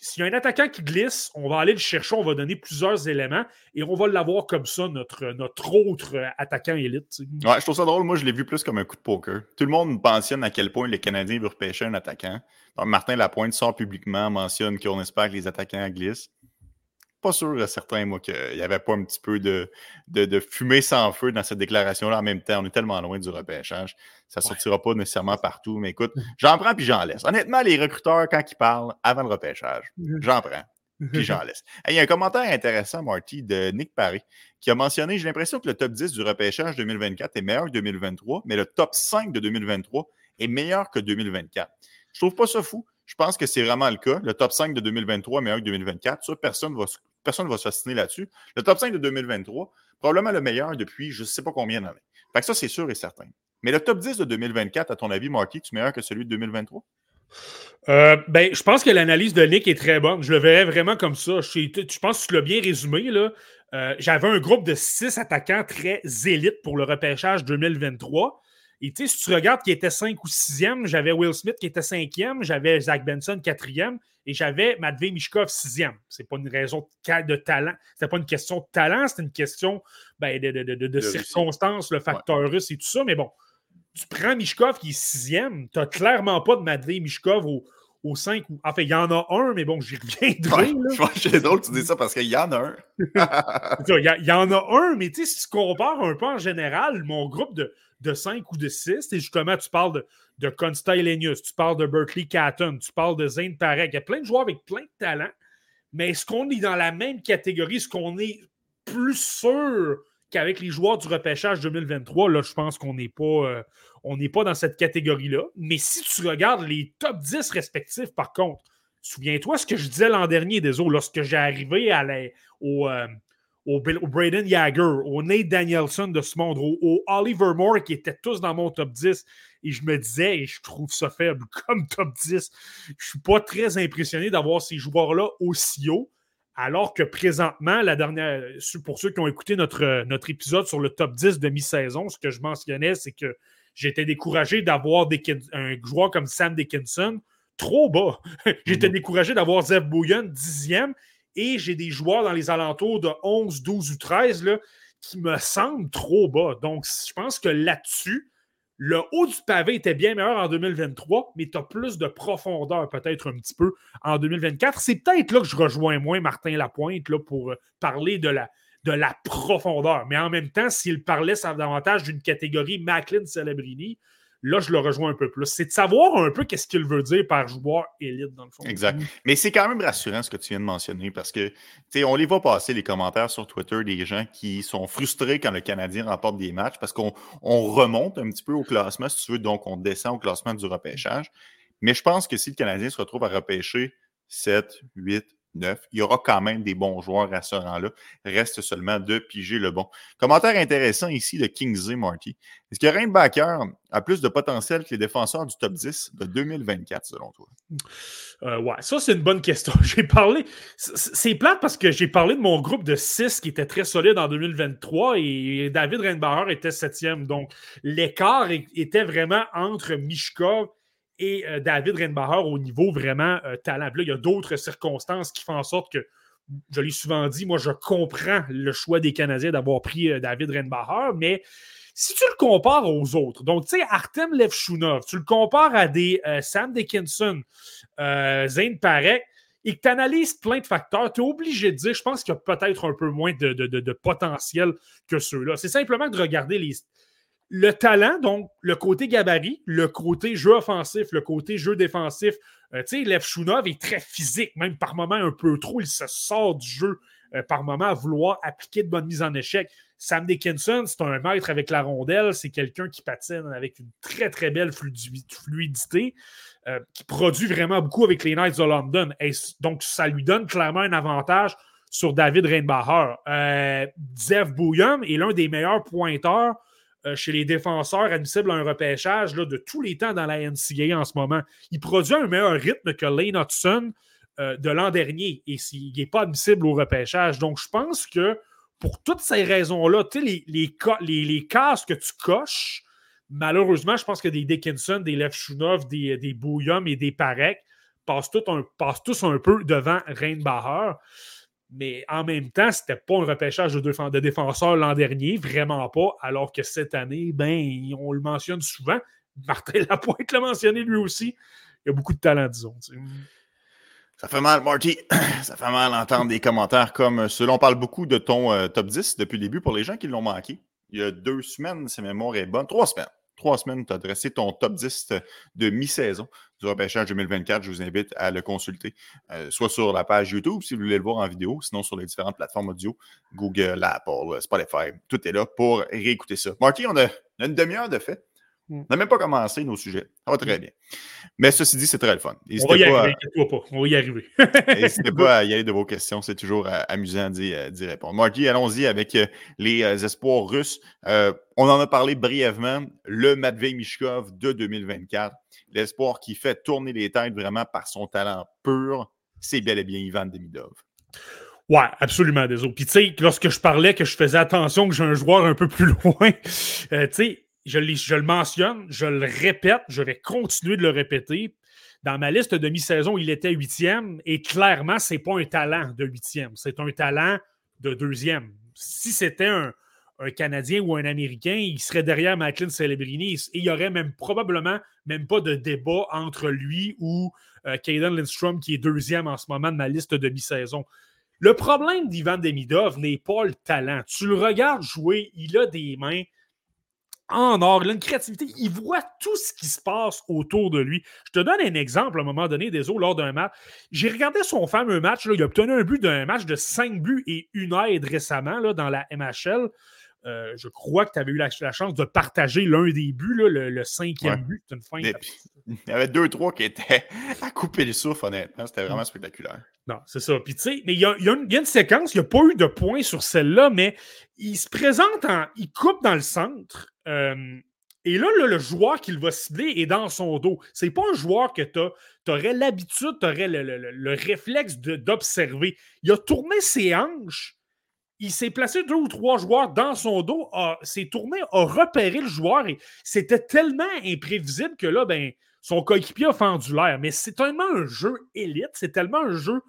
S'il y a un attaquant qui glisse, on va aller le chercher, on va donner plusieurs éléments et on va l'avoir comme ça, notre, notre autre attaquant élite. Ouais, je trouve ça drôle. Moi, je l'ai vu plus comme un coup de poker. Tout le monde mentionne à quel point les Canadiens veulent repêcher un attaquant. Martin Lapointe sort publiquement, mentionne qu'on espère que les attaquants glissent pas sûr, euh, certain, moi, qu'il n'y avait pas un petit peu de, de, fumée sans feu dans cette déclaration-là en même temps. On est tellement loin du repêchage. Ça ne sortira pas nécessairement partout. Mais écoute, j'en prends puis j'en laisse. Honnêtement, les recruteurs, quand ils parlent avant le repêchage, mhm. j'en prends. Puis j'en laisse. Il y a un commentaire intéressant, Marty, de Nick Paré, qui a mentionné J'ai l'impression que le top 10 du repêchage 2024 est meilleur que 2023, mais le top 5 de 2023 est meilleur que 2024. Je trouve pas ça fou. Je pense que c'est vraiment le cas. Le top 5 de 2023 est meilleur que 2024. Ça, personne ne va personne ne va s'assiner là-dessus. Le top 5 de 2023, probablement le meilleur depuis je ne sais pas combien d'années. Fait que ça, c'est sûr et certain. Mais le top 10 de 2024, à ton avis, Marky, tu es meilleur que celui de 2023? Euh, ben, je pense que l'analyse de Nick est très bonne. Je le verrais vraiment comme ça. Je, pense que tu l'as bien résumé. Là. Euh, j'avais un groupe de six attaquants très élites pour le repêchage 2023. Et tu sais, si tu regardes qui était 5 ou 6e, j'avais Will Smith qui était 5e, j'avais Zach Benson 4e et j'avais Matvey Mishkov 6e. C'est pas une raison de, talent. C'était pas une question de talent, c'était une question ben, de, circonstances, le facteur russe et tout ça. Mais bon, tu prends Mishkov qui est 6e, tu n'as clairement pas de Matvey Mishkov au, au 5 ou. Enfin, il y en a un, mais bon, j'y reviendrai. Ouais, je pense que c'est drôle que tu dis ça parce qu'il y en a un. il, y en a un, mais tu sais, si tu compares un peu en général, mon groupe de, de 5 ou de 6. Et justement, tu parles de, de tu parles de Berkeley Catton, tu parles de Zane Parek. Il y a plein de joueurs avec plein de talents. Mais est-ce qu'on est dans la même catégorie? Est-ce qu'on est plus sûr qu'avec les joueurs du repêchage 2023? Là, je pense qu'on n'est pas, euh, n'est pas dans cette catégorie-là. Mais si tu regardes les top 10 respectifs, par contre, souviens-toi ce que je disais l'an dernier, désolé, lorsque j'ai arrivé au, euh, au, Braden Yager, au Nate Danielson de ce monde, au, Oliver Moore qui étaient tous dans mon top 10. Et je me disais, et je trouve ça faible comme top 10. Je suis pas très impressionné d'avoir ces joueurs-là aussi haut. Alors que présentement, la dernière, pour ceux qui ont écouté notre, notre épisode sur le top 10 de mi-saison, ce que je mentionnais, c'est que j'étais découragé d'avoir un joueur comme Sam Dickinson trop bas. j'étais mm-hmm. découragé d'avoir Zev Bouillon dixième et j'ai des joueurs dans les alentours de 11, 12 ou 13 là, qui me semblent trop bas. Donc, je pense que là-dessus, le haut du pavé était bien meilleur en 2023, mais tu as plus de profondeur peut-être un petit peu en 2024. C'est peut-être là que je rejoins moins Martin Lapointe là, pour euh, parler de la, de la profondeur. Mais en même temps, s'il parlait davantage d'une catégorie Macklin-Celebrini, Là, je le rejoins un peu plus. C'est de savoir un peu qu'est-ce qu'il veut dire par joueur élite, dans le fond. Exact. Mais c'est quand même rassurant ce que tu viens de mentionner parce que, tu sais, on les voit passer les commentaires sur Twitter des gens qui sont frustrés quand le Canadien remporte des matchs parce qu'on remonte un petit peu au classement, si tu veux, donc on descend au classement du repêchage. Mais je pense que si le Canadien se retrouve à repêcher 7, 8, il y aura quand même des bons joueurs à ce rang-là. Reste seulement de piger le bon. Commentaire intéressant ici de Kingsley Marty. Est-ce que Rainbacker a plus de potentiel que les défenseurs du top 10 de 2024, selon toi? Euh, ouais, ça, c'est une bonne question. J'ai parlé. C'est plate parce que j'ai parlé de mon groupe de 6 qui était très solide en 2023 et David Rainbacher était septième. Donc, l'écart était vraiment entre Mishkov et euh, David Renbacher au niveau vraiment euh, talent. là, il y a d'autres circonstances qui font en sorte que, je l'ai souvent dit, moi, je comprends le choix des Canadiens d'avoir pris euh, David Renbacher, mais si tu le compares aux autres, donc, tu sais, Artem Levchunov, tu le compares à des Sam Dickinson, Zane Parek, et que tu analyses plein de facteurs, tu es obligé de dire, je pense qu'il y a peut-être un peu moins de, de potentiel que ceux-là. C'est simplement de regarder les, le talent, donc le côté gabarit, le côté jeu offensif, le côté jeu défensif. Euh, tu sais, Lev Shunov est très physique, même par moments un peu trop. Il se sort du jeu euh, par moments à vouloir appliquer de bonnes mises en échec. Sam Dickinson, c'est un maître avec la rondelle. C'est quelqu'un qui patine avec une très, très belle fluidité, euh, qui produit vraiment beaucoup avec les Knights de London. Donc, ça lui donne clairement un avantage sur David Reinbacher. Zev Bouillon est l'un des meilleurs pointeurs chez les défenseurs admissibles à un repêchage là, de tous les temps dans la NCAA en ce moment. Il produit un meilleur rythme que Lane Hudson euh, de l'an dernier et il n'est pas admissible au repêchage. Donc, je pense que pour toutes ces raisons-là, les, les, les, les, cases que tu coches, malheureusement, je pense que des Dickinson, des Levchunov, des, des Bouillum et des Parek, passent, passent tous un peu devant Reinbacher. Mais en même temps, c'était pas un repêchage de, défenseurs l'an dernier, vraiment pas. Alors que cette année, ben, on le mentionne souvent. Martin Lapointe l'a mentionné lui aussi. Il y a beaucoup de talent, disons. Ça fait mal, Marty. Ça fait mal d'entendre des commentaires comme ceux On parle beaucoup de ton euh, top 10 depuis le début pour les gens qui l'ont manqué. Il y a deux semaines, si ma mémoire est bonne, trois semaines trois semaines, tu as dressé ton top 10 de mi-saison du repêchage 2024. Je vous invite à le consulter, euh, soit sur la page YouTube si vous voulez le voir en vidéo, sinon sur les différentes plateformes audio, Google, Apple, Spotify. Tout est là pour réécouter ça. Marty, on a une demi-heure de fait. Mm. On n'a même pas commencé nos sujets. Ça va très mm. bien. Mais ceci dit, c'est très le fun. On va y arriver, pas. On va y arriver. N'hésitez pas à y aller de vos questions. C'est toujours euh, amusant d'y euh, répondre. Marky, allons-y avec euh, les espoirs russes. on en a parlé brièvement. Le Matvey Mishkov de 2024. L'espoir qui fait tourner les têtes vraiment par son talent pur. C'est bel et bien Ivan Demidov. Ouais, absolument, désolé. Puis tu sais, lorsque je parlais que je faisais attention que j'ai un joueur un peu plus loin, tu sais, je, le mentionne, je le répète, je vais continuer de le répéter. Dans ma liste de mi-saison, il était huitième et clairement, ce n'est pas un talent de huitième, c'est un talent de deuxième. Si c'était un, Canadien ou un Américain, il serait derrière Macklin Celebrini et il n'y aurait même probablement même pas de débat entre lui ou euh, Lindstrom qui est deuxième en ce moment de ma liste de mi-saison. Le problème d'Ivan Demidov n'est pas le talent. Tu le regardes jouer, il a des mains en or, il a une créativité, il voit tout ce qui se passe autour de lui. Je te donne un exemple à un moment donné, des lors d'un match. J'ai regardé son fameux match, là, il a obtenu un but d'un match de 5 buts et une aide récemment là, dans la MHL. Euh, je crois que tu avais eu la, chance de partager l'un des buts, le, cinquième but. Une fin il y avait deux, trois qui étaient à couper le souffle, honnêtement. C'était vraiment spectaculaire. Non, c'est ça. Puis tu sais, mais il y, a, une, séquence, il n'y a pas eu de points sur celle-là, mais il se présente en. Il coupe dans le centre. Et là, le joueur qu'il va cibler est dans son dos. C'est pas un joueur que tu aurais l'habitude, tu aurais le, le réflexe d'observer. Il a tourné ses hanches il s'est placé deux ou trois joueurs dans son dos, s'est tourné, a repéré le joueur et c'était tellement imprévisible que là, ben, son coéquipier a fendu l'air. Mais c'est tellement un jeu élite, c'est tellement un jeu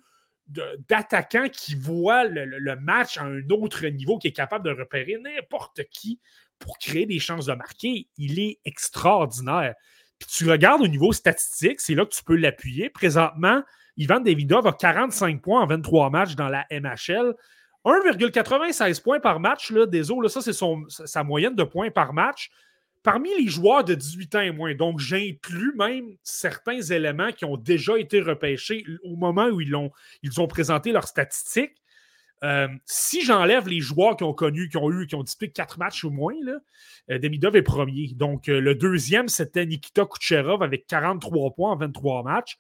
d'attaquant qui voit le, match à un autre niveau, qui est capable de repérer n'importe qui pour créer des chances de marquer. Il est extraordinaire. Puis tu regardes au niveau statistique, c'est là que tu peux l'appuyer. Présentement, Ivan Davidov a 45 points en 23 matchs dans la MHL. 1,96 points par match, là, désolé, ça c'est sa moyenne de points par match. Parmi les joueurs de 18 ans et moins, donc j'inclus même certains éléments qui ont déjà été repêchés au moment où ils ils ont présenté leurs statistiques. Euh, si j'enlève les joueurs qui ont connu, qui ont eu, qui ont disputé 4 matchs ou moins, euh, Demidov est premier. Donc, euh, le deuxième, c'était Nikita Kucherov avec 43 points en 23 matchs.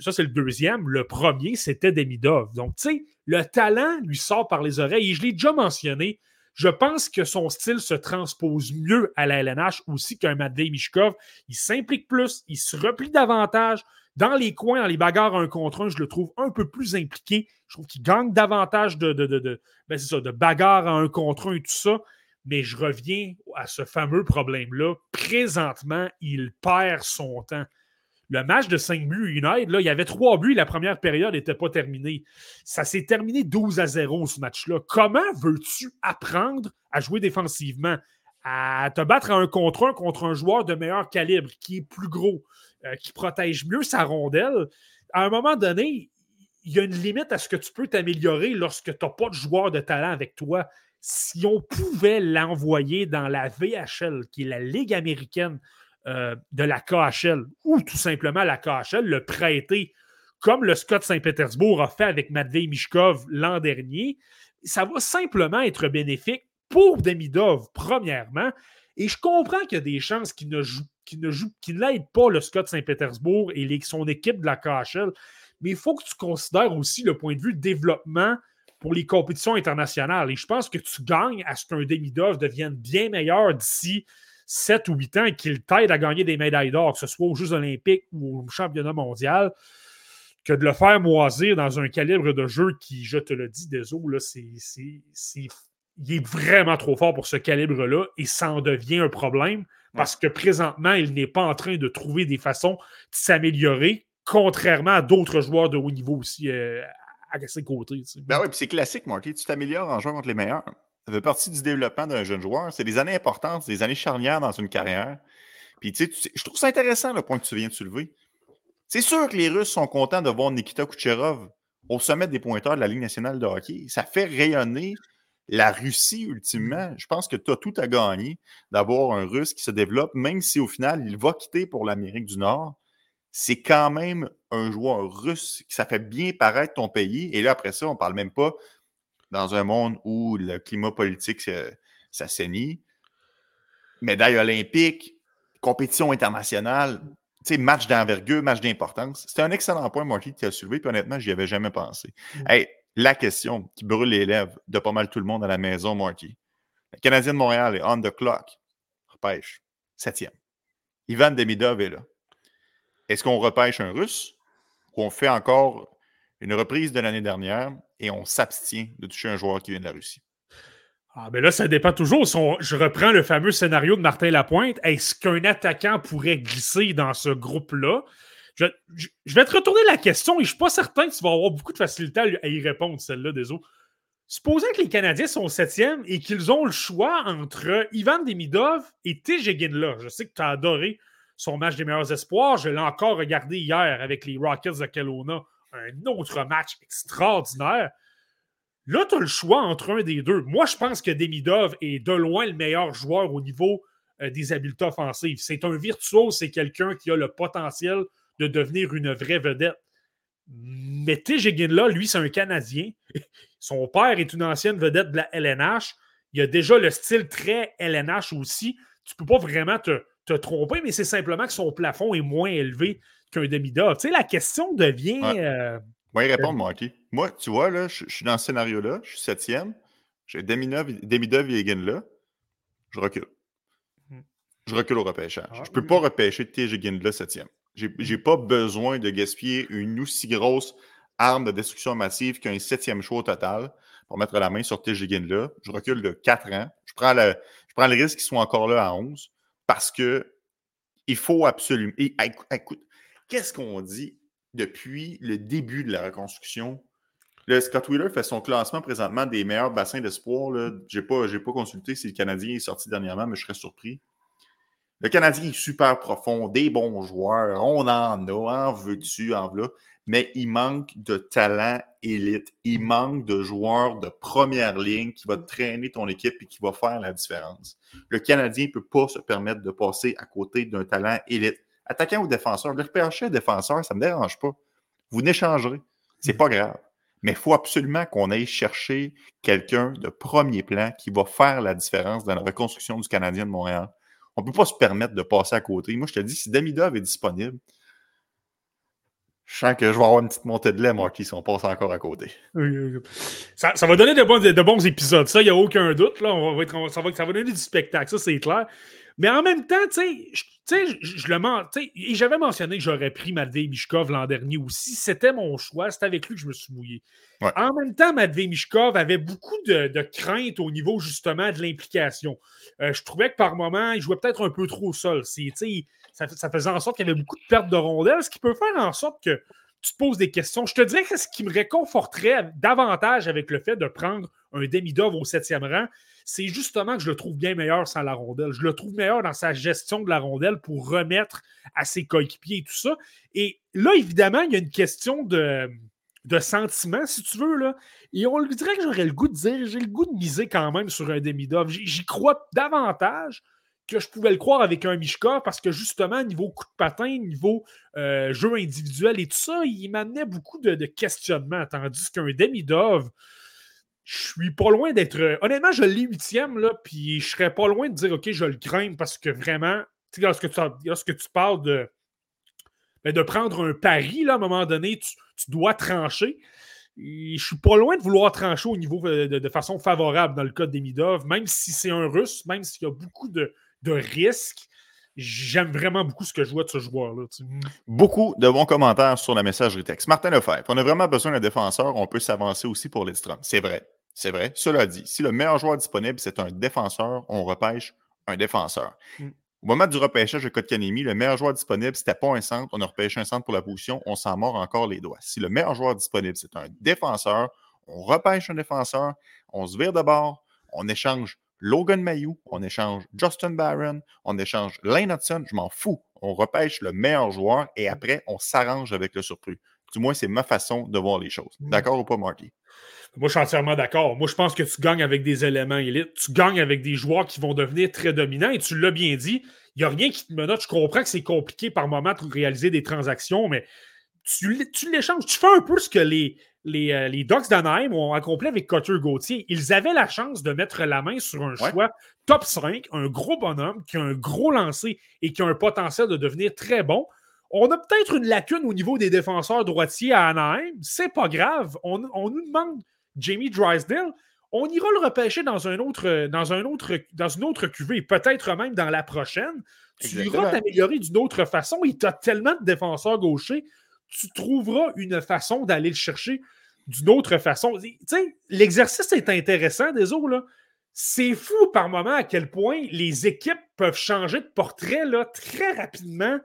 Ça, c'est le deuxième. Le premier, c'était Demidov. Donc, tu sais, le talent lui sort par les oreilles. Et je l'ai déjà mentionné, je pense que son style se transpose mieux à la LNH aussi qu'un Matvey Mishkov. Il s'implique plus, il se replie davantage. Dans les coins, dans les bagarres un contre un, je le trouve un peu plus impliqué. Je trouve qu'il gagne davantage de, de, de, ben, ça, de bagarres à un contre un et tout ça. Mais je reviens à ce fameux problème-là. Présentement, il perd son temps. Le match de 5 buts United, là, il y avait 3 buts, la première période n'était pas terminée. Ça s'est terminé 12 à 0 ce match-là. Comment veux-tu apprendre à jouer défensivement, à te battre à un contre un contre un joueur de meilleur calibre, qui est plus gros, euh, qui protège mieux sa rondelle? À un moment donné, il y a une limite à ce que tu peux t'améliorer lorsque tu n'as pas de joueur de talent avec toi. Si on pouvait l'envoyer dans la VHL, qui est la Ligue américaine euh, de la KHL ou tout simplement la KHL, le prêter comme le Scott Saint-Pétersbourg a fait avec Matvey Mishkov l'an dernier, ça va simplement être bénéfique pour Demidov, premièrement. Et je comprends qu'il y a des chances qu'il ne joue, qu'il ne joue, qu'il n'aide pas le Scott Saint-Pétersbourg et son équipe de la KHL. Mais il faut que tu considères aussi le point de vue développement pour les compétitions internationales. Et je pense que tu gagnes à ce qu'un Demidov devienne bien meilleur d'ici 7 ou 8 ans et qu'il t'aide à gagner des médailles d'or, que ce soit aux Jeux olympiques ou au championnat mondial, que de le faire moisir dans un calibre de jeu qui, je te le dis, désolé, c'est, il est vraiment trop fort pour ce calibre-là et ça en devient un problème parce que présentement, il n'est pas en train de trouver des façons de s'améliorer contrairement à d'autres joueurs de haut niveau aussi euh, à ses côtés. Ben oui, puis c'est classique, Marty. Tu t'améliores en jouant contre les meilleurs. Ça fait partie du développement d'un jeune joueur. C'est des années importantes, des années charnières dans une carrière. Puis, tu sais, je trouve ça intéressant le point que tu viens de soulever. C'est sûr que les Russes sont contents de voir Nikita Kucherov au sommet des pointeurs de la Ligue nationale de hockey. Ça fait rayonner la Russie, ultimement. Je pense que tu as tout à gagner d'avoir un Russe qui se développe, même si au final, il va quitter pour l'Amérique du Nord. C'est quand même un joueur russe qui ça fait bien paraître ton pays. Et là, après ça, on ne parle même pas dans un monde où le climat politique s'assainit. Médaille olympique, compétition internationale, match d'envergure, match d'importance. C'était un excellent point, Marty, qui a soulevé, puis honnêtement, j'y avais jamais pensé. Mm. Hey, la question qui brûle les lèvres de pas mal tout le monde à la maison, Marty. Le Canadien de Montréal est on the clock. Repêche. Septième. Ivan Demidov est là. Est-ce qu'on repêche un Russe ou on fait encore une reprise de l'année dernière et on s'abstient de toucher un joueur qui vient de la Russie? Ah, ben là, ça dépend toujours. je reprends le fameux scénario de Martin Lapointe. Est-ce qu'un attaquant pourrait glisser dans ce groupe-là? Je, vais te retourner la question et je ne suis pas certain que tu vas avoir beaucoup de facilité à, y répondre, celle-là, des autres. Supposons que les Canadiens sont septième et qu'ils ont le choix entre Ivan Demidov et là. Je sais que tu as adoré son match des meilleurs espoirs. Je l'ai encore regardé hier avec les Rockets de Kelowna. Un autre match extraordinaire. Là, tu as le choix entre un des deux. Moi, je pense que Demidov est de loin le meilleur joueur au niveau euh, des habiletés offensives. C'est un virtuose, c'est quelqu'un qui a le potentiel de devenir une vraie vedette. Mais TJ là, lui, c'est un Canadien. Son père est une ancienne vedette de la LNH. Il a déjà le style très LNH aussi. Tu ne peux pas vraiment te, tromper, mais c'est simplement que son plafond est moins élevé qu'un demi-dove. Tu sais, la question devient. Euh, moi, y répondre, moi, OK. Moi, tu vois, là, je, suis dans ce scénario-là, je suis septième, j'ai Demidov et Egan là, je recule. Hmm. Je recule au repêchage. Ah, je ne peux pas repêcher TJ là septième. Je n'ai pas besoin de gaspiller une aussi grosse arme de destruction massive qu'un septième choix au total pour mettre la main sur TJ là. Je recule de 4 ans. Je prends le, je prends le risque qu'ils soient encore là à 11 parce que il faut absolument. écoute, qu'est-ce qu'on dit depuis le début de la reconstruction? Le Scott Wheeler fait son classement présentement des meilleurs bassins d'espoir. Je n'ai pas, pas, consulté si le Canadien est sorti dernièrement, mais je serais surpris. Le Canadien est super profond, des bons joueurs, on en a, en veux-tu, en là, mais il manque de talent élite. Il manque de joueurs de première ligne qui va traîner ton équipe et qui va faire la différence. Le Canadien ne peut pas se permettre de passer à côté d'un talent élite attaquant ou défenseur. Le repêcher défenseur, ça ne me dérange pas. Vous n'échangerez. C'est pas grave. Mais il faut absolument qu'on aille chercher quelqu'un de premier plan qui va faire la différence dans la reconstruction du Canadien de Montréal. On ne peut pas se permettre de passer à côté. Moi, je te dis, si Damidov est disponible, je sens que je vais avoir une petite montée de lait, moi, qui si on passe encore à côté. Ça, va donner de bons, de bons épisodes, ça, il n'y a aucun doute. Là. Ça, va, ça va donner du spectacle, ça, c'est clair. Mais en même temps, tu sais, je, le et j'avais mentionné que j'aurais pris Matvey Mishkov l'an dernier aussi. C'était mon choix. C'était avec lui que je me suis mouillé. En même temps, Matvey Mishkov avait beaucoup de, craintes au niveau justement de l'implication. Euh, je trouvais que par moment, il jouait peut-être un peu trop au sol. Ça, ça faisait en sorte qu'il y avait beaucoup de pertes de rondelles, ce qui peut faire en sorte que tu te poses des questions. Je te dirais que ce qui me réconforterait davantage avec le fait de prendre un demi-dove au septième rang, c'est justement que je le trouve bien meilleur sans la rondelle. Je le trouve meilleur dans sa gestion de la rondelle pour remettre à ses coéquipiers et tout ça. Et là, évidemment, il y a une question de, de sentiment, si tu veux. Là. Et on lui dirait que j'aurais le goût de dire, j'ai le goût de miser quand même sur un demi-dove. J'y crois davantage que je pouvais le croire avec un Mishka parce que justement, niveau coup de patin, niveau euh, jeu individuel et tout ça, il m'amenait beaucoup de, de questionnements. Tandis qu'un demi-dove, je suis pas loin d'être. Euh, honnêtement, je l'ai huitième, là, puis je serais pas loin de dire, OK, je le crains parce que vraiment, lorsque tu, lorsque tu parles de, ben, de prendre un pari, là, à un moment donné, tu, dois trancher. Je je suis pas loin de vouloir trancher au niveau euh, de, façon favorable dans le cas d'Emidov, même si c'est un russe, même s'il y a beaucoup de, risques. J'aime vraiment beaucoup ce que je vois de ce joueur-là. Beaucoup de bons commentaires sur la messagerie texte. Martin Lefebvre, on a vraiment besoin d'un défenseur, on peut s'avancer aussi pour les C'est vrai. C'est vrai. Cela dit, si le meilleur joueur disponible, c'est un défenseur, on repêche un défenseur. Mm. Au moment du repêchage de Kotkanemi, le meilleur joueur disponible, c'était pas un centre. On a repêché un centre pour la position. On s'en mord encore les doigts. Si le meilleur joueur disponible, c'est un défenseur, on repêche un défenseur, on se vire de bord, on échange Logan Mayou, on échange Justin Barron, on échange Lane Hudson, je m'en fous. On repêche le meilleur joueur et après, on s'arrange avec le surplus. Du moins, c'est ma façon de voir les choses. Mm. D'accord ou pas, Marty? Moi, je suis entièrement d'accord. Moi, je pense que tu gagnes avec des éléments élites. Tu gagnes avec des joueurs qui vont devenir très dominants. Et tu l'as bien dit, il n'y a rien qui te menote. Je comprends que c'est compliqué par moment de réaliser des transactions, mais tu, tu l'échanges. Tu fais un peu ce que les, les, euh, les Ducks d'Anaheim ont accompli avec Cotter Gauthier. Ils avaient la chance de mettre la main sur un Ouais. choix top 5, un gros bonhomme qui a un gros lancer et qui a un potentiel de devenir très bon. On a peut-être une lacune au niveau des défenseurs droitiers à Anaheim. C'est pas grave. On, on nous demande Jamie Drysdale. On ira le repêcher dans, un autre, dans, un autre, dans une autre cuvée, peut-être même dans la prochaine. Tu Exactement. iras t'améliorer d'une autre façon. Il t'a tellement de défenseurs gauchers, tu trouveras une façon d'aller le chercher d'une autre façon. L'exercice est intéressant, des là. C'est fou par moment à quel point les équipes peuvent changer de portrait là, très rapidement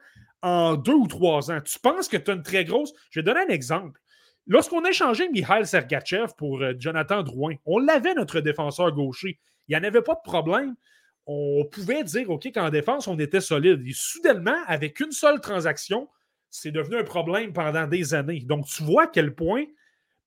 en deux ou trois ans. Tu penses que tu as une très grosse? Je vais donner un exemple. Lorsqu'on a échangé Mikhail Sergachev pour euh, Jonathan Drouin, on l'avait, notre défenseur gaucher. Il n'y en avait pas de problème. On pouvait dire, OK, qu'en défense, on était solide. Et soudainement, avec une seule transaction, c'est devenu un problème pendant des années. Donc, tu vois à quel point,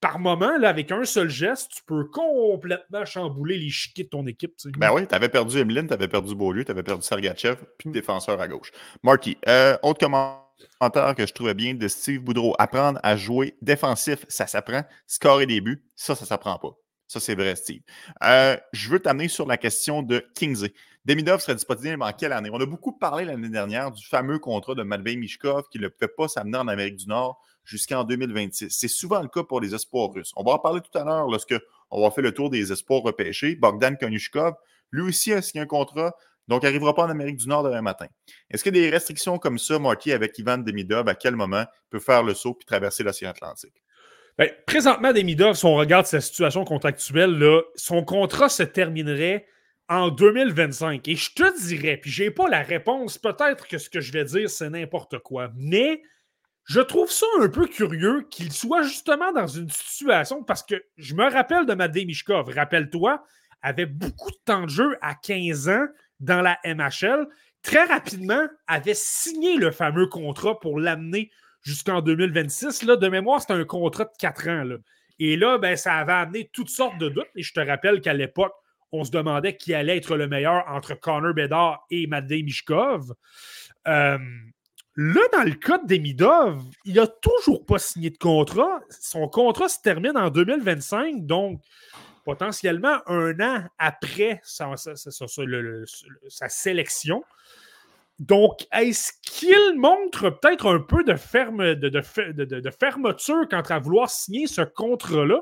par moment, là, avec un seul geste, tu peux complètement chambouler les chiquets de ton équipe. Ben oui, tu avais perdu Emeline, tu avais perdu Beaulieu, tu avais perdu Sergachev, puis défenseur à gauche. Marty, euh, autre commentaire que je trouvais bien de Steve Boudreau. Apprendre à jouer défensif, ça s'apprend. Scorer des buts, ça, ça s'apprend pas. Ça, c'est vrai, Steve. Euh, je veux t'amener sur la question de Kingsley. Demidov serait disponible en quelle année? On a beaucoup parlé l'année dernière du fameux contrat de Matvei Mishkov qui ne pouvait pas s'amener en Amérique du Nord jusqu'en 2026. C'est souvent le cas pour les espoirs russes. On va en parler tout à l'heure lorsque on va faire le tour des espoirs repêchés. Bogdan Konushkov, lui aussi a signé un contrat, donc n'arrivera pas en Amérique du Nord demain matin. Est-ce a des restrictions comme ça, Marty, avec Ivan Demidov, à quel moment peut faire le saut puis traverser l'océan Atlantique? Ben, présentement, Demidov, si on regarde sa situation contractuelle, son contrat se terminerait en 2025. Et je te dirais, puis j'ai pas la réponse, peut-être que ce que je vais dire, c'est n'importe quoi, mais je trouve ça un peu curieux qu'il soit justement dans une situation, parce que je me rappelle de Matvei Mishkov, rappelle-toi, avait beaucoup de temps de jeu à 15 ans dans la MHL, très rapidement avait signé le fameux contrat pour l'amener jusqu'en 2026. Là, de mémoire, c'était un contrat de 4 ans. Et là, ben, ça avait amené toutes sortes de doutes. Et je te rappelle qu'à l'époque, on se demandait qui allait être le meilleur entre Connor Bedard et Matvei Mishkov. Euh, là, dans le cas de Demidov, il n'a toujours pas signé de contrat. Son contrat se termine en 2025, donc potentiellement un an après sa, sa- sa- sa- le- le- sa sélection. Donc, est-ce qu'il montre peut-être un peu de- de fermeture quant à vouloir signer ce contrat-là?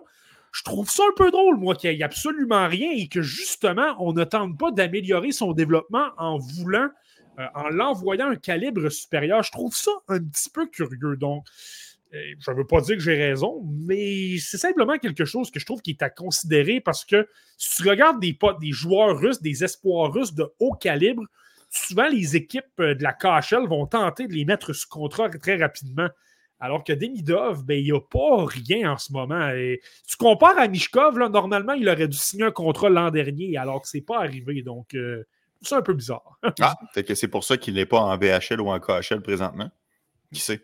Je trouve ça un peu drôle, moi, qu'il n'y ait absolument rien et que justement, on ne tente pas d'améliorer son développement en voulant, euh, en l'envoyant un calibre supérieur. Je trouve ça un petit peu curieux. Donc, euh, je ne veux pas dire que j'ai raison, mais c'est simplement quelque chose que je trouve qui est à considérer parce que si tu regardes des, des joueurs russes, des espoirs russes de haut calibre, souvent les équipes euh, de la KHL vont tenter de les mettre sous contrat très rapidement. Alors que Demidov, ben, il n'y a pas rien en ce moment. Et tu compares à Mishkov, normalement, il aurait dû signer un contrat l'an dernier, alors que ce n'est pas arrivé. Donc, euh, c'est un peu bizarre. Ah, que c'est pour ça qu'il n'est pas en VHL ou en KHL présentement. Qui sait?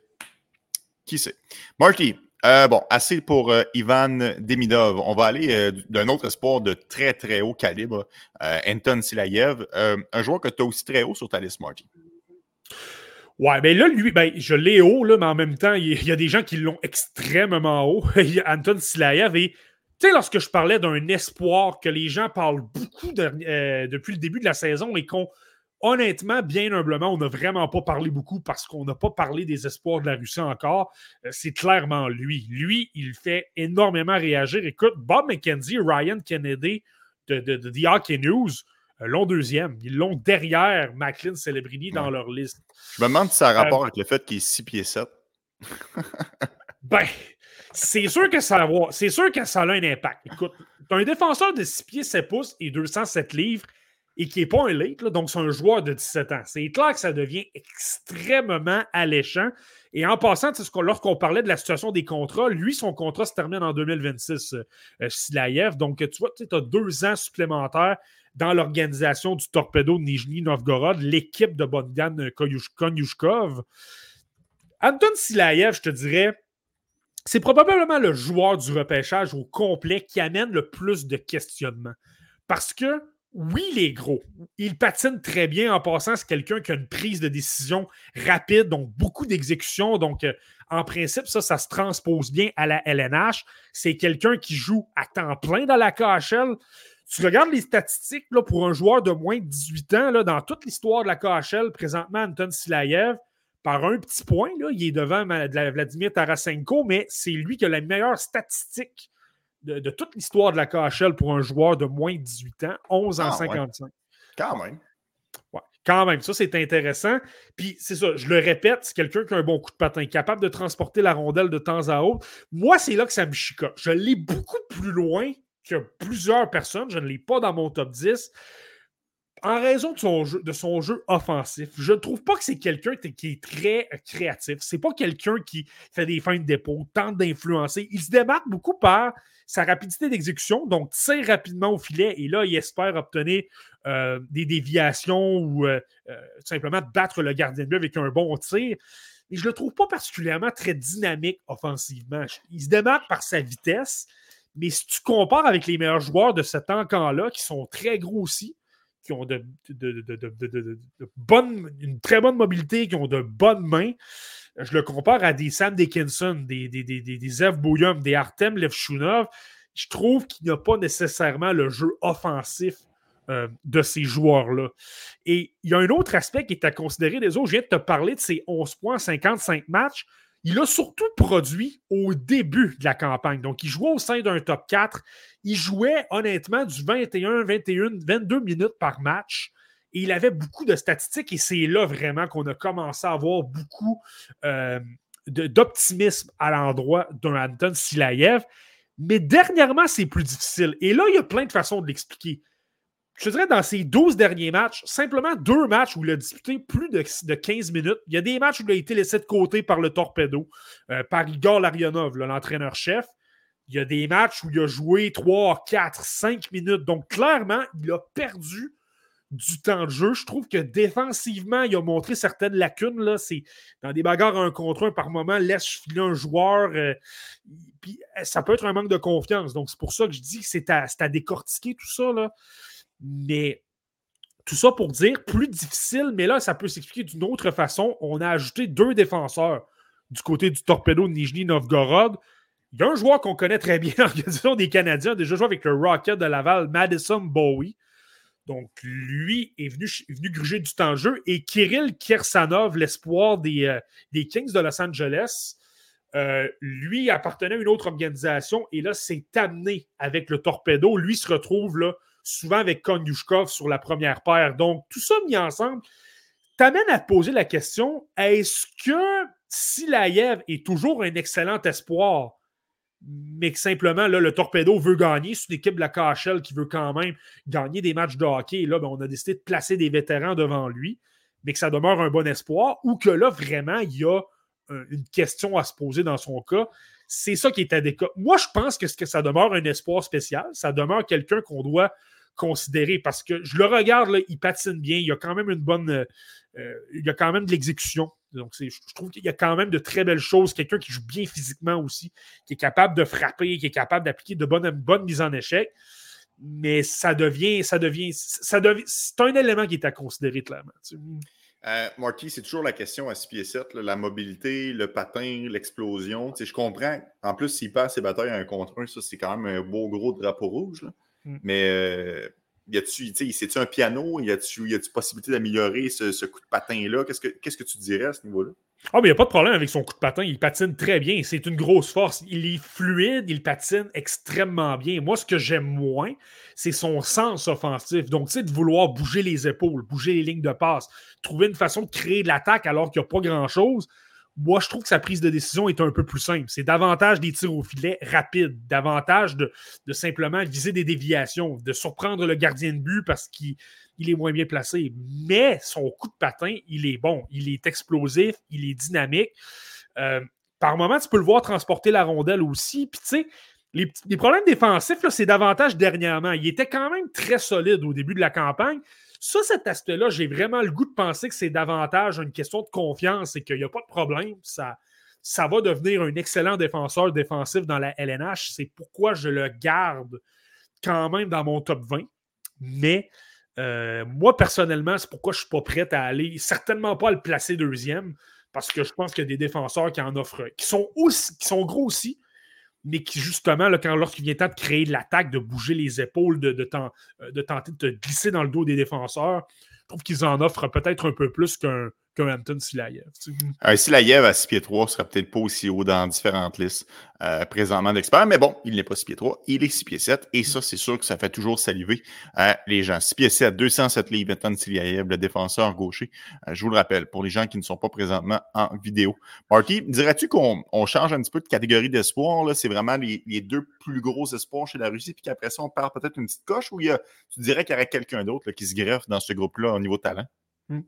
Qui sait? Marty, euh, bon, assez pour euh, Ivan Demidov. On va aller d'un autre espoir de très, très haut calibre, Anton Silayev, un joueur que tu as aussi très haut sur ta liste, Marty. Ouais, mais là, lui, ben, je l'ai haut, là, mais en même temps, il y, a des gens qui l'ont extrêmement haut. Anton Silaev. Et tu sais, lorsque je parlais d'un espoir que les gens parlent beaucoup euh, depuis le début de la saison et qu'on, honnêtement, bien humblement, on n'a vraiment pas parlé beaucoup parce qu'on n'a pas parlé des espoirs de la Russie encore, euh, c'est clairement lui. Lui, il fait énormément réagir. Écoute, Bob McKenzie Ryan Kennedy de, de, The Hockey News l'ont deuxième. Ils l'ont derrière Macklin Celebrini dans leur liste. Je me demande si ça a rapport avec le fait qu'il est 6 pieds 7. Ben, c'est sûr que ça va, c'est sûr que ça a un impact. Écoute, un défenseur de 6 pieds 7 pouces et 207 livres, et qui n'est pas un late, donc c'est un joueur de 17 ans. C'est clair que ça devient extrêmement alléchant. Et en passant, lorsqu'on parlait de la situation des contrats, lui, son contrat se termine en 2026, euh, euh, Silaev. Donc, tu vois, tu as deux ans supplémentaires dans l'organisation du Torpedo Nijni Novgorod, l'équipe de Bogdan Konyushkov. Anton Silaev, je te dirais, c'est probablement le joueur du repêchage au complet qui amène le plus de questionnements. Parce que oui, il est gros. Il patine très bien en passant. C'est quelqu'un qui a une prise de décision rapide, donc beaucoup d'exécution. Donc, euh, en principe, ça, ça se transpose bien à la LNH. C'est quelqu'un qui joue à temps plein dans la KHL. Tu regardes les statistiques là, pour un joueur de moins de 18 ans, là, dans toute l'histoire de la KHL, présentement, Anton Silaev, par un petit point, là, il est devant Vladimir Tarasenko, mais c'est lui qui a la meilleure statistique de, toute l'histoire de la KHL pour un joueur de moins de 18 ans, 11 en 55. Ah, quand même. Ouais, quand même, ça c'est intéressant. Puis c'est ça, je le répète, c'est quelqu'un qui a un bon coup de patin, capable de transporter la rondelle de temps à autre. Moi, c'est là que ça me chicote. Je l'ai beaucoup plus loin que plusieurs personnes. Je ne l'ai pas dans mon top 10 en raison de son jeu, de son jeu offensif, je ne trouve pas que c'est quelqu'un qui est très euh, créatif. C'est pas quelqu'un qui fait des fins de dépôt, tente d'influencer. Il se démarque beaucoup par sa rapidité d'exécution, donc tire rapidement au filet et là, il espère obtenir euh, des déviations ou euh, simplement battre le gardien de but avec un bon tir. Et je ne le trouve pas particulièrement très dynamique offensivement. Il se démarque par sa vitesse, mais si tu compares avec les meilleurs joueurs de ce temps-là, qui sont très gros aussi, qui ont une très bonne mobilité, qui ont de bonnes mains. Je le compare à des Sam Dickinson, des, des, des, des Zev Bouyum, des Artem. Je trouve qu'il n'y a pas nécessairement le jeu offensif euh, de ces joueurs-là. Et il y a un autre aspect qui est à considérer des autres. Je viens de te parler de ces 11 points, 55 matchs. Il a surtout produit au début de la campagne. Donc, il jouait au sein d'un top 4. Il jouait honnêtement du 21, 21, 22 minutes par match. Et il avait beaucoup de statistiques et c'est là vraiment qu'on a commencé à avoir beaucoup euh, d'optimisme à l'endroit d'un Anton Silaev. Mais dernièrement, c'est plus difficile. Et là, il y a plein de façons de l'expliquer je dirais dans ces 12 derniers matchs, simplement deux matchs où il a disputé plus de, 15 minutes. Il y a des matchs où il a été laissé de côté par le torpedo, euh, par Igor Larionov, l'entraîneur-chef. Il y a des matchs où il a joué 3, 4, 5 minutes. Donc, clairement, il a perdu du temps de jeu. Je trouve que défensivement, il a montré certaines lacunes. Là. C'est dans des bagarres un contre un par moment, laisse filer un joueur. Euh, puis, ça peut être un manque de confiance. Donc, c'est pour ça que je dis que c'est à, à, décortiquer tout ça. Là. Mais tout ça pour dire plus difficile, mais là, ça peut s'expliquer d'une autre façon. On a ajouté deux défenseurs du côté du torpedo de Nijni Novgorod. Il y a un joueur qu'on connaît très bien l'organisation des Canadiens, déjà joué avec le Rocket de Laval, Madison Bowie. Donc, lui est venu, venu gruger du temps de jeu. Et Kirill Kirsanov, l'espoir des, euh, des, Kings de Los Angeles, euh, lui appartenait à une autre organisation et là, s'est amené avec le torpedo. Lui se retrouve là, souvent avec Konyushkov sur la première paire. Donc, tout ça mis ensemble t'amène à te poser la question est-ce que Silaev est toujours un excellent espoir, mais que simplement le Torpedo veut gagner C'est une équipe de la KHL qui veut quand même gagner des matchs de hockey. Et là, ben, on a décidé de placer des vétérans devant lui, mais que ça demeure un bon espoir, ou que là, vraiment, il y a une question à se poser dans son cas. C'est ça qui est adéquat. Moi, je pense que, ça demeure un espoir spécial. Ça demeure quelqu'un qu'on doit considérer parce que je le regarde, il patine bien, il y a quand même une bonne. Euh, euh, il y a quand même de l'exécution. Donc, je trouve qu'il y a quand même de très belles choses. Quelqu'un qui joue bien physiquement aussi, qui est capable de frapper, qui est capable d'appliquer de bonnes, mises en échec. Mais ça devient, ça devient, ça devient, c'est un élément qui est à considérer clairement. Euh, Marty, c'est toujours la question à 6 pieds 7, la mobilité, le patin, l'explosion. Je comprends. En plus, s'il passe ses batailles à un contre un, ça, c'est quand même un beau gros drapeau rouge. Mm. Mais euh, y a-tu, c'est-tu un piano? Y a-tu, y a possibilité d'améliorer ce, coup de patin-là? Qu'est-ce que, qu'est-ce que tu dirais à ce niveau-là? Ah, mais il n'y a pas de problème avec son coup de patin. Il patine très bien. C'est une grosse force. Il est fluide, il patine extrêmement bien. Moi, ce que j'aime moins, c'est son sens offensif. Donc, tu sais, de vouloir bouger les épaules, bouger les lignes de passe, trouver une façon de créer de l'attaque alors qu'il n'y a pas grand-chose moi, je trouve que sa prise de décision est un peu plus simple. C'est davantage des tirs au filet rapides, davantage de, simplement viser des déviations, de surprendre le gardien de but parce qu'il il est moins bien placé. Mais son coup de patin, il est bon. Il est explosif, il est dynamique. Euh, par moment, tu peux le voir transporter la rondelle aussi. Puis, tu sais, les, problèmes défensifs, c'est davantage dernièrement. Il était quand même très solide au début de la campagne. Ça, cet aspect-là, j'ai vraiment le goût de penser que c'est davantage une question de confiance et qu'il n'y a pas de problème. Ça, ça va devenir un excellent défenseur défensif dans la LNH. C'est pourquoi je le garde quand même dans mon top 20. Mais euh, moi, personnellement, c'est pourquoi je ne suis pas prêt à aller, certainement pas à le placer deuxième, parce que je pense qu'il y a des défenseurs qui en offrent, qui sont, aussi, qui sont gros aussi, mais qui, justement, là, quand, lorsqu'il vient temps de créer de l'attaque, de bouger les épaules, de, de, euh, tenter de te glisser dans le dos des défenseurs, je trouve qu'ils en offrent peut-être un peu plus qu'un Anton Silayev. Un Silayev à 6 pieds 3 serait peut-être pas aussi haut dans différentes listes euh, présentement d'experts, mais bon, il n'est pas 6 pieds 3, il est 6 pieds 7, et ça, c'est sûr que ça fait toujours saliver euh, les gens. 6 pieds 7, 207 livres, Anton Silayev, le défenseur gaucher. Euh, je vous le rappelle, pour les gens qui ne sont pas présentement en vidéo. Marty, dirais-tu qu'on change un petit peu de catégorie d'espoir? C'est vraiment les, les, deux plus gros espoirs chez la Russie, puis qu'après ça, on part peut-être une petite coche, ou il y a, tu dirais qu'il y aurait quelqu'un d'autre qui se greffe dans ce groupe-là au niveau talent? Hmm.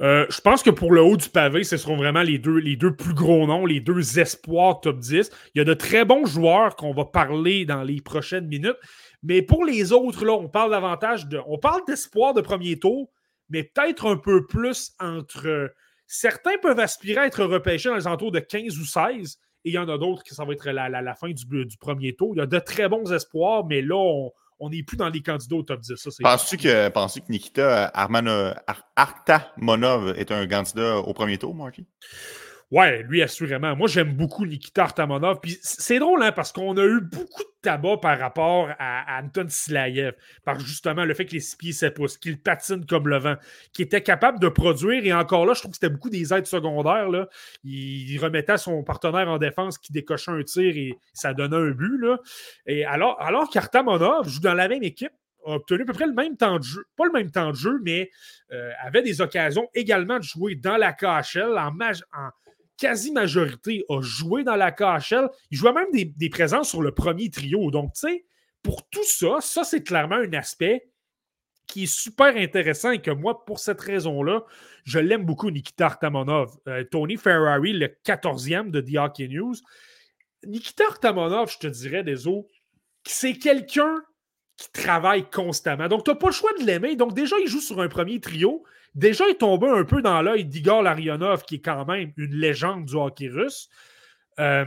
Euh, je pense que pour le haut du pavé, ce seront vraiment les deux, plus gros noms, les deux espoirs top 10. Il y a de très bons joueurs qu'on va parler dans les prochaines minutes. Mais pour les autres, là, on parle davantage de. On parle d'espoir de premier tour, mais peut-être un peu plus entre. Certains peuvent aspirer à être repêchés dans les entours de 15 ou 16, et il y en a d'autres qui ça va être la, la, fin du, du, premier tour. Il y a de très bons espoirs, mais là, on, on n'est plus dans les candidats au top 10. Penses-tu que, que Nikita Armano, Artamonov est un candidat au premier tour, Marky? Ouais, lui, assurément. Moi, j'aime beaucoup Nikita Artamonov. Puis c'est drôle, hein, parce qu'on a eu beaucoup de tabac par rapport à, Anton Silayev. Par justement le fait qu'il est 6 pieds 7 pouces, qu'il patine comme le vent, qu'il était capable de produire. Et encore là, je trouve que c'était beaucoup des aides secondaires. Là. Il, remettait son partenaire en défense qui décochait un tir et ça donnait un but. Là. Et alors, alors qu'Artamonov joue dans la même équipe, a obtenu à peu près le même temps de jeu, pas le même temps de jeu, mais euh, avait des occasions également de jouer dans la KHL en, en quasi-majorité a joué dans la KHL. Il jouait même des, présences sur le premier trio. Donc, tu sais, pour tout ça, ça, c'est clairement un aspect qui est super intéressant et que moi, pour cette raison-là, je l'aime beaucoup, Nikita Artamonov. Euh, Tony Ferrari, le 14e de The Hockey News. Nikita Artamonov, je te dirais, des c'est quelqu'un qui travaille constamment. Donc, tu n'as pas le choix de l'aimer. Donc, déjà, il joue sur un premier trio. Déjà, il tombé un peu dans l'œil d'Igor Larionov, qui est quand même une légende du hockey russe. Euh,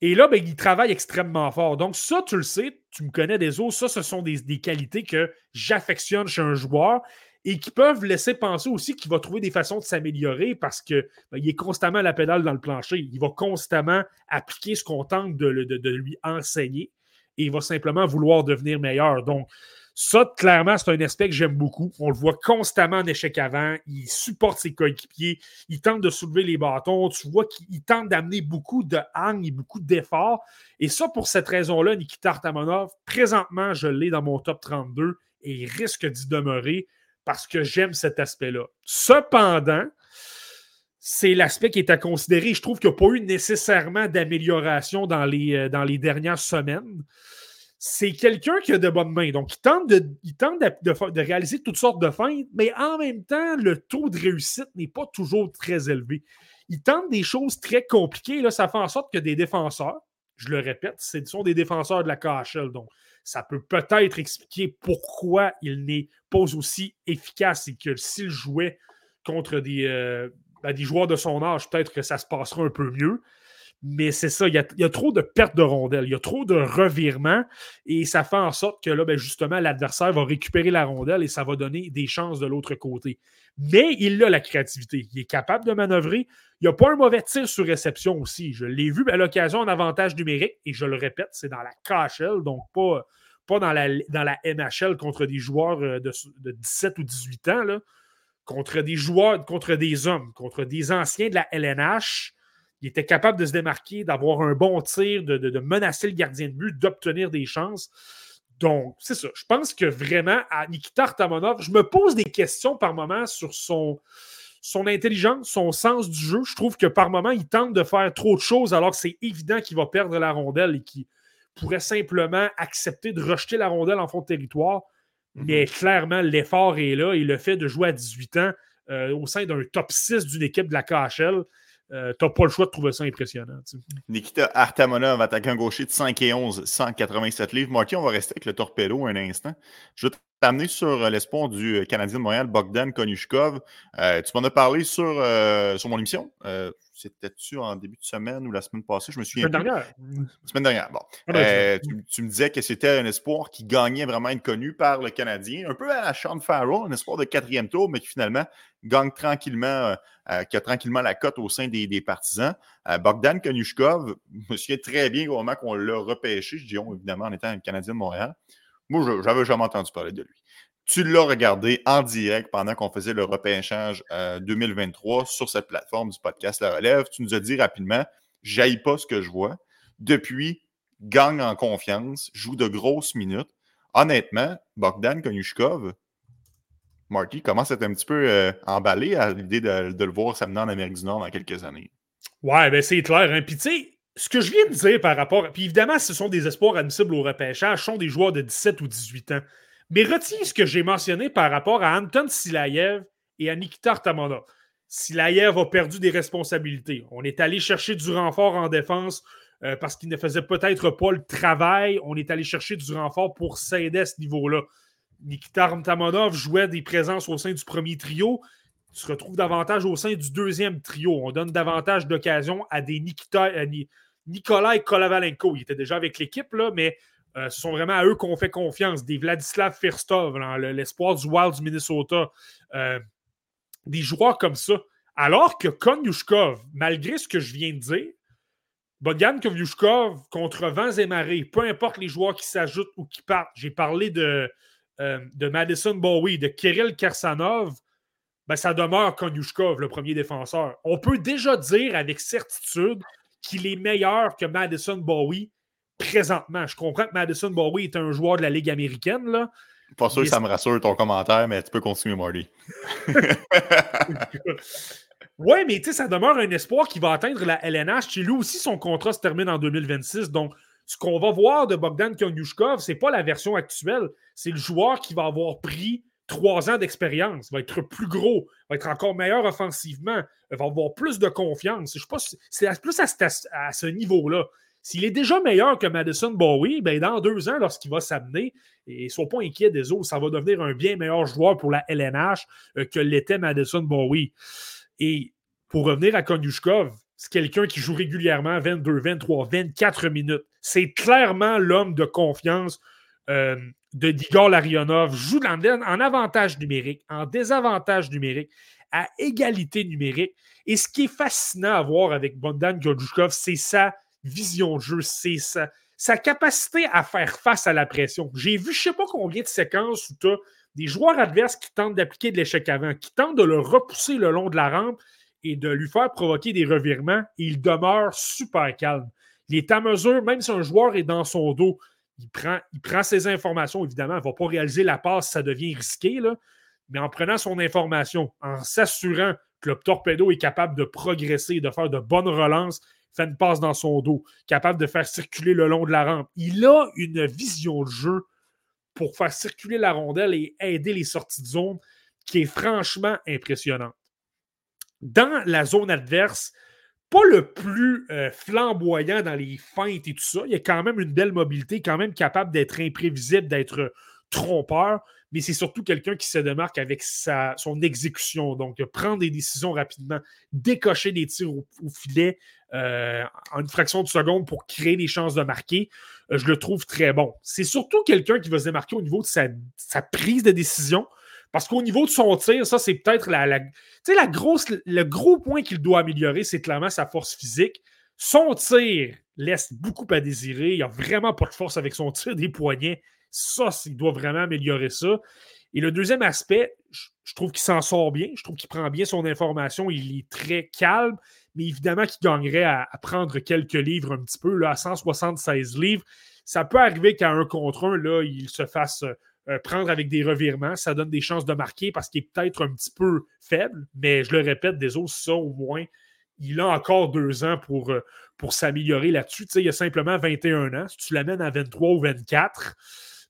et là, ben, il travaille extrêmement fort. Donc, ça, tu le sais, tu me connais des autres, ça, ce sont des, qualités que j'affectionne chez un joueur et qui peuvent laisser penser aussi qu'il va trouver des façons de s'améliorer parce qu'il ben, est constamment à la pédale dans le plancher. Il va constamment appliquer ce qu'on tente de, de, lui enseigner et il va simplement vouloir devenir meilleur. Donc, ça, clairement, c'est un aspect que j'aime beaucoup. On le voit constamment en échec avant. Il supporte ses coéquipiers. Il tente de soulever les bâtons. Tu vois qu'il tente d'amener beaucoup de hang et beaucoup d'efforts. Et ça, pour cette raison-là, Nikita Artamonov, présentement, je l'ai dans mon top 32 et il risque d'y demeurer parce que j'aime cet aspect-là. Cependant, c'est l'aspect qui est à considérer. Je trouve qu'il n'y a pas eu nécessairement d'amélioration dans les, euh, dans les dernières semaines c'est quelqu'un qui a de bonnes mains. Donc, il tente, de, tente de, réaliser toutes sortes de feintes, mais en même temps, le taux de réussite n'est pas toujours très élevé. Il tente des choses très compliquées. Là, ça fait en sorte que des défenseurs, je le répète, ce sont des défenseurs de la KHL. Donc, ça peut peut-être expliquer pourquoi il n'est pas aussi efficace et que s'il jouait contre des, euh, ben, des joueurs de son âge, peut-être que ça se passera un peu mieux. Mais c'est ça, il y, a, trop de pertes de rondelles, il y a trop de revirements et ça fait en sorte que là, ben, justement, l'adversaire va récupérer la rondelle et ça va donner des chances de l'autre côté. Mais il a la créativité, il est capable de manœuvrer. Il n'y a pas un mauvais tir sur réception aussi. Je l'ai vu à l'occasion en avantage numérique et je le répète, c'est dans la KHL, donc pas, dans, la, dans la NHL contre des joueurs euh, de, de 17 ou 18 ans, là, contre des joueurs, contre des hommes, contre des anciens de la LNH il était capable de se démarquer, d'avoir un bon tir, de, menacer le gardien de but, d'obtenir des chances. Donc, c'est ça. Je pense que vraiment, à Nikita Artamonov, je me pose des questions par moment sur son, son intelligence, son sens du jeu. Je trouve que par moment, il tente de faire trop de choses alors que c'est évident qu'il va perdre la rondelle et qu'il pourrait simplement accepter de rejeter la rondelle en fond de territoire. Mais clairement, l'effort est là et le fait de jouer à 18 ans euh, au sein d'un top 6 d'une équipe de la KHL, euh, tu n'as pas le choix de trouver ça impressionnant. Nikita Artamonov, attaquant gaucher de 5 et 11, 187 livres. Marty, on va rester avec le torpedo un instant. Je vais t'amener sur euh, l'espoir du Canadien de Montréal, Bogdan Konushkov. tu m'en as parlé sur, sur mon émission. C'était-tu en début de semaine ou la semaine passée? Je me souviens. Semaine dernière. Semaine dernière, bon. Ah, ben, tu, me disais que c'était un espoir qui gagnait vraiment être connu par le Canadien, un peu à la Sean Farrell, un espoir de quatrième tour, mais qui finalement gagne tranquillement, euh, euh, qui a tranquillement la cote au sein des, partisans. Euh, Bogdan Konushkov, je me souviens très bien au moment qu'on l'a repêché, je dis on, évidemment en étant un Canadien de Montréal. Moi, je n'avais jamais entendu parler de lui. Tu l'as regardé en direct pendant qu'on faisait le repêchage 2023 sur cette plateforme du podcast La Relève. Tu nous as dit rapidement, j'aille pas ce que je vois. Depuis, gagne en confiance, joue de grosses minutes. Honnêtement, Bogdan Konushkov, Marty commence à être un petit peu euh, emballé à l'idée de, le voir s'amener en Amérique du Nord dans quelques années? Ouais, ben c'est clair. Hein. Puis tu sais, ce que je viens de dire par rapport. Puis évidemment, ce sont des espoirs admissibles au repêchage, sont des joueurs de 17 ou 18 ans. Mais retiens ce que j'ai mentionné par rapport à Anton Silayev et à Nikita Artamonov. Silayev a perdu des responsabilités. On est allé chercher du renfort en défense euh, parce qu'il ne faisait peut-être pas le travail. On est allé chercher du renfort pour s'aider à ce niveau-là. Nikita Artamonov jouait des présences au sein du premier trio. Il se retrouve davantage au sein du deuxième trio. On donne davantage d'occasions à des Nikita, à Nikolai Kolavalenko. Il était déjà avec l'équipe, mais euh, ce sont vraiment à eux qu'on fait confiance. Des Vladislav Firstov, l'espoir du Wild du Minnesota. Euh, des joueurs comme ça. Alors que Konyushkov, malgré ce que je viens de dire, Bogdan Konyushkov contre vents et marées, peu importe les joueurs qui s'ajoutent ou qui partent. J'ai parlé de, euh, de Madison Bowie, de Kirill Karsanov. Ben, ça demeure Konyushkov, le premier défenseur. On peut déjà dire avec certitude qu'il est meilleur que Madison Bowie présentement. Je comprends que Madison Bowie est un joueur de la Ligue américaine. Là. Pas sûr que ça me rassure ton commentaire, mais tu peux continuer, Marty. oui, mais tu sais, ça demeure un espoir qui va atteindre la LNH. Chez lui aussi, son contrat se termine en 2026. Donc, ce qu'on va voir de Bogdan Konyushkov, ce n'est pas la version actuelle. C'est le joueur qui va avoir pris trois ans d'expérience, va être plus gros, va être encore meilleur offensivement, va avoir plus de confiance. Je pas, c'est plus à, à ce niveau-là. S'il est déjà meilleur que Madison Bowie, ben dans deux ans, lorsqu'il va s'amener, et ne sois pas inquiet des autres, ça va devenir un bien meilleur joueur pour la LNH euh, que l'était Madison Bowie. Et pour revenir à Konyushkov, c'est quelqu'un qui joue régulièrement 22, 23, 24 minutes. C'est clairement l'homme de confiance euh, de Digor Larionov. Joue en, en avantage numérique, en désavantage numérique, à égalité numérique. Et ce qui est fascinant à voir avec Bogdan Konyushkov, c'est ça vision de jeu, c'est sa, sa capacité à faire face à la pression. J'ai vu je ne sais pas combien de séquences où tu as des joueurs adverses qui tentent d'appliquer de l'échec avant, qui tentent de le repousser le long de la rampe et de lui faire provoquer des revirements, il demeure super calme. Il est à mesure, même si un joueur est dans son dos, il prend, il ses informations, évidemment, il ne va pas réaliser la passe, ça devient risqué, mais en prenant son information, en s'assurant que le torpedo est capable de progresser, de faire de bonnes relances, fait une passe dans son dos, capable de faire circuler le long de la rampe. Il a une vision de jeu pour faire circuler la rondelle et aider les sorties de zone qui est franchement impressionnante. Dans la zone adverse, pas le plus euh, flamboyant dans les feintes et tout ça. Il a quand même une belle mobilité, quand même capable d'être imprévisible, d'être trompeur, mais c'est surtout quelqu'un qui se démarque avec son exécution. Donc, prendre des décisions rapidement, décocher des tirs au, filet euh, en une fraction de seconde pour créer des chances de marquer. Euh, je le trouve très bon. C'est surtout quelqu'un qui va se démarquer au niveau de sa, prise de décision. Parce qu'au niveau de son tir, ça, c'est peut-être la, le gros point qu'il doit améliorer, c'est clairement sa force physique. Son tir laisse beaucoup à désirer. Il n'a vraiment pas de force avec son tir des poignets. Ça, il doit vraiment améliorer ça. Et le deuxième aspect, je, trouve qu'il s'en sort bien. Je trouve qu'il prend bien son information. Il est très calme, mais évidemment qu'il gagnerait à, prendre quelques livres un petit peu, là, à 176 livres. Ça peut arriver qu'à un contre un, là, il se fasse euh, prendre avec des revirements. Ça donne des chances de marquer parce qu'il est peut-être un petit peu faible, mais je le répète, des autres, ça au moins, il a encore deux ans pour, euh, pour s'améliorer là-dessus. Tu sais, il a simplement 21 ans. Si tu l'amènes à 23 ou 24,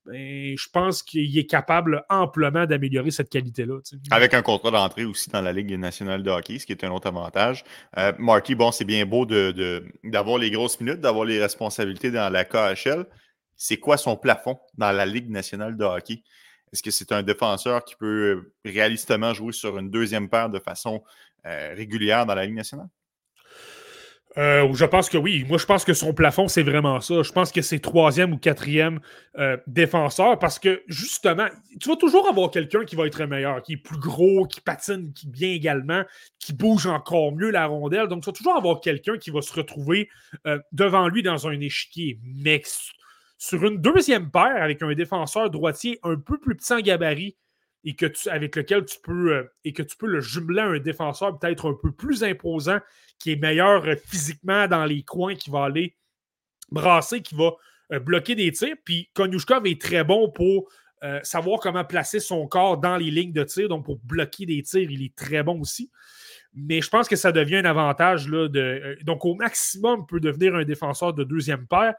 ben, je pense qu'il est capable amplement d'améliorer cette qualité-là. Avec un contrat d'entrée aussi dans la Ligue nationale de hockey, ce qui est un autre avantage. Euh, bon, c'est bien beau d'avoir les grosses minutes, d'avoir les responsabilités dans la KHL. C'est quoi son plafond dans la Ligue nationale de hockey? Est-ce que c'est un défenseur qui peut réalistement jouer sur une deuxième paire de façon euh, régulière dans la Ligue nationale? Euh, je pense que oui. Moi, je pense que son plafond, c'est vraiment ça. Je pense que c'est troisième ou quatrième euh, défenseur parce que, justement, tu vas toujours avoir quelqu'un qui va être meilleur, qui est plus gros, qui patine qui bien également, qui bouge encore mieux la rondelle. Donc, tu vas toujours avoir quelqu'un qui va se retrouver euh, devant lui dans un échiquier. Mais sur une deuxième paire, avec un défenseur droitier un peu plus petit en gabarit, et que tu, avec lequel tu peux euh, et que tu peux le jumeler à un défenseur peut-être un peu plus imposant, qui est meilleur euh, physiquement dans les coins, qui va aller brasser, qui va euh, bloquer des tirs. Puis Konyushkov est très bon pour savoir comment placer son corps dans les lignes de tir. Donc, pour bloquer des tirs, il est très bon aussi. Mais je pense que ça devient un avantage. Là, de, donc, au maximum, peut devenir un défenseur de deuxième paire.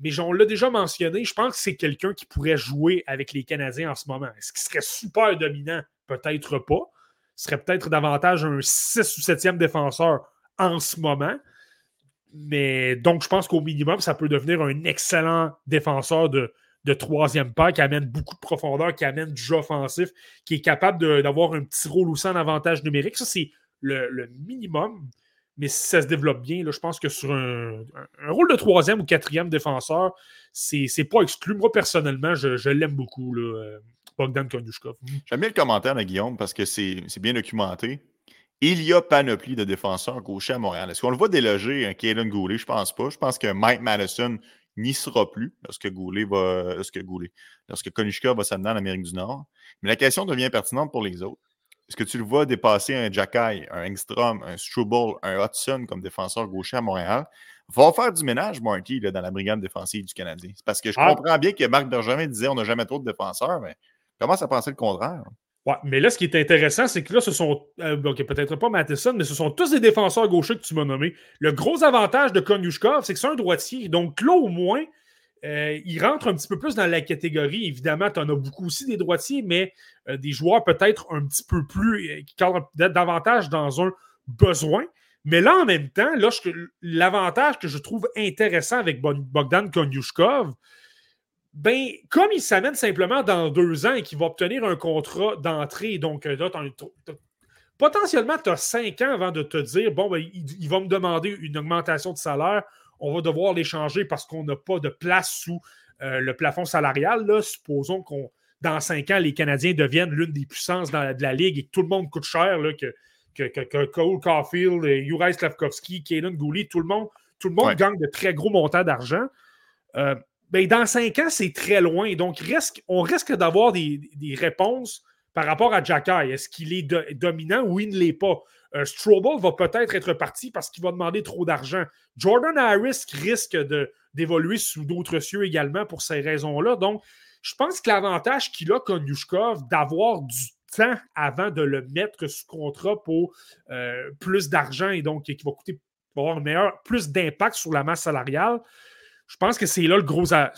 Mais on l'a déjà mentionné, je pense que c'est quelqu'un qui pourrait jouer avec les Canadiens en ce moment. Est-ce qu'il serait super dominant? Peut-être pas. Ce serait peut-être davantage un 6 ou 7e défenseur en ce moment. Mais donc, je pense qu'au minimum, ça peut devenir un excellent défenseur de, de troisième pas qui amène beaucoup de profondeur, qui amène du jeu offensif, qui est capable d'avoir un petit rôle aussi en avantage numérique. Ça, c'est le, minimum. Mais si ça se développe bien, là, je pense que sur un, rôle de troisième ou quatrième défenseur, c'est pas exclu. Moi, personnellement, je, l'aime beaucoup, là, euh, Bogdan Konushkov. J'aime bien le commentaire de Guillaume parce que c'est bien documenté. Il y a panoplie de défenseurs gauchers à Montréal. Est-ce qu'on le voit déloger un Kaden Goulet? Je pense pas. Je pense que Mike Madison n'y sera plus lorsque Goulet va. Lorsque. Lorsque va s'amener en Amérique du Nord. Mais la question devient pertinente pour les autres. Est-ce que tu le vois dépasser un Jacky, un Engstrom, un Struble, un Hudson comme défenseur gaucher à Montréal? Va faire du ménage, Marty, dans la brigade défensive du Canadien. C'est parce que je ah. comprends bien que Marc Bergevin disait on n'a jamais trop de défenseurs, mais commence à penser le contraire. Ouais, mais là, ce qui est intéressant, c'est que là, ce sont, euh, peut-être pas Matheson, mais ce sont tous des défenseurs gauchers que tu m'as nommés. Le gros avantage de Konyushkov, c'est que c'est un droitier. Donc là, au moins, euh, il rentre un petit peu plus dans la catégorie. Évidemment, tu en as beaucoup aussi des droitiers, mais euh, des joueurs peut-être un petit peu plus, euh, qui cadrent davantage dans un besoin. Mais là, en même temps, l'avantage que je trouve intéressant avec Bogdan Konyushkov, ben, comme il s'amène simplement dans deux ans et qu'il va obtenir un contrat d'entrée, donc là, potentiellement, tu as cinq ans avant de te dire, bon, ben, il va me demander une augmentation de salaire on va devoir les changer parce qu'on n'a pas de place sous euh, le plafond salarial. Là. Supposons qu'on dans cinq ans, les Canadiens deviennent l'une des puissances de la Ligue et que tout le monde coûte cher, là, que, que, Cole Caulfield, Juraj Slavkovski, Kaden Gouli, tout le monde, tout le monde gagne de très gros montants d'argent. Euh, ben, dans cinq ans, c'est très loin. Donc, on risque d'avoir des, réponses par rapport à Jacky. Est-ce qu'il est, dominant ou il ne l'est pas? Euh, va peut-être être parti parce qu'il va demander trop d'argent. Jordan Harris risque d'évoluer sous d'autres cieux également pour ces raisons-là. Donc, je pense que l'avantage qu'il a, Konyushkov, d'avoir du temps avant de le mettre sous contrat pour euh, plus d'argent et donc qui va coûter avoir plus d'impact sur la masse salariale. Je pense que c'est là le gros. Ça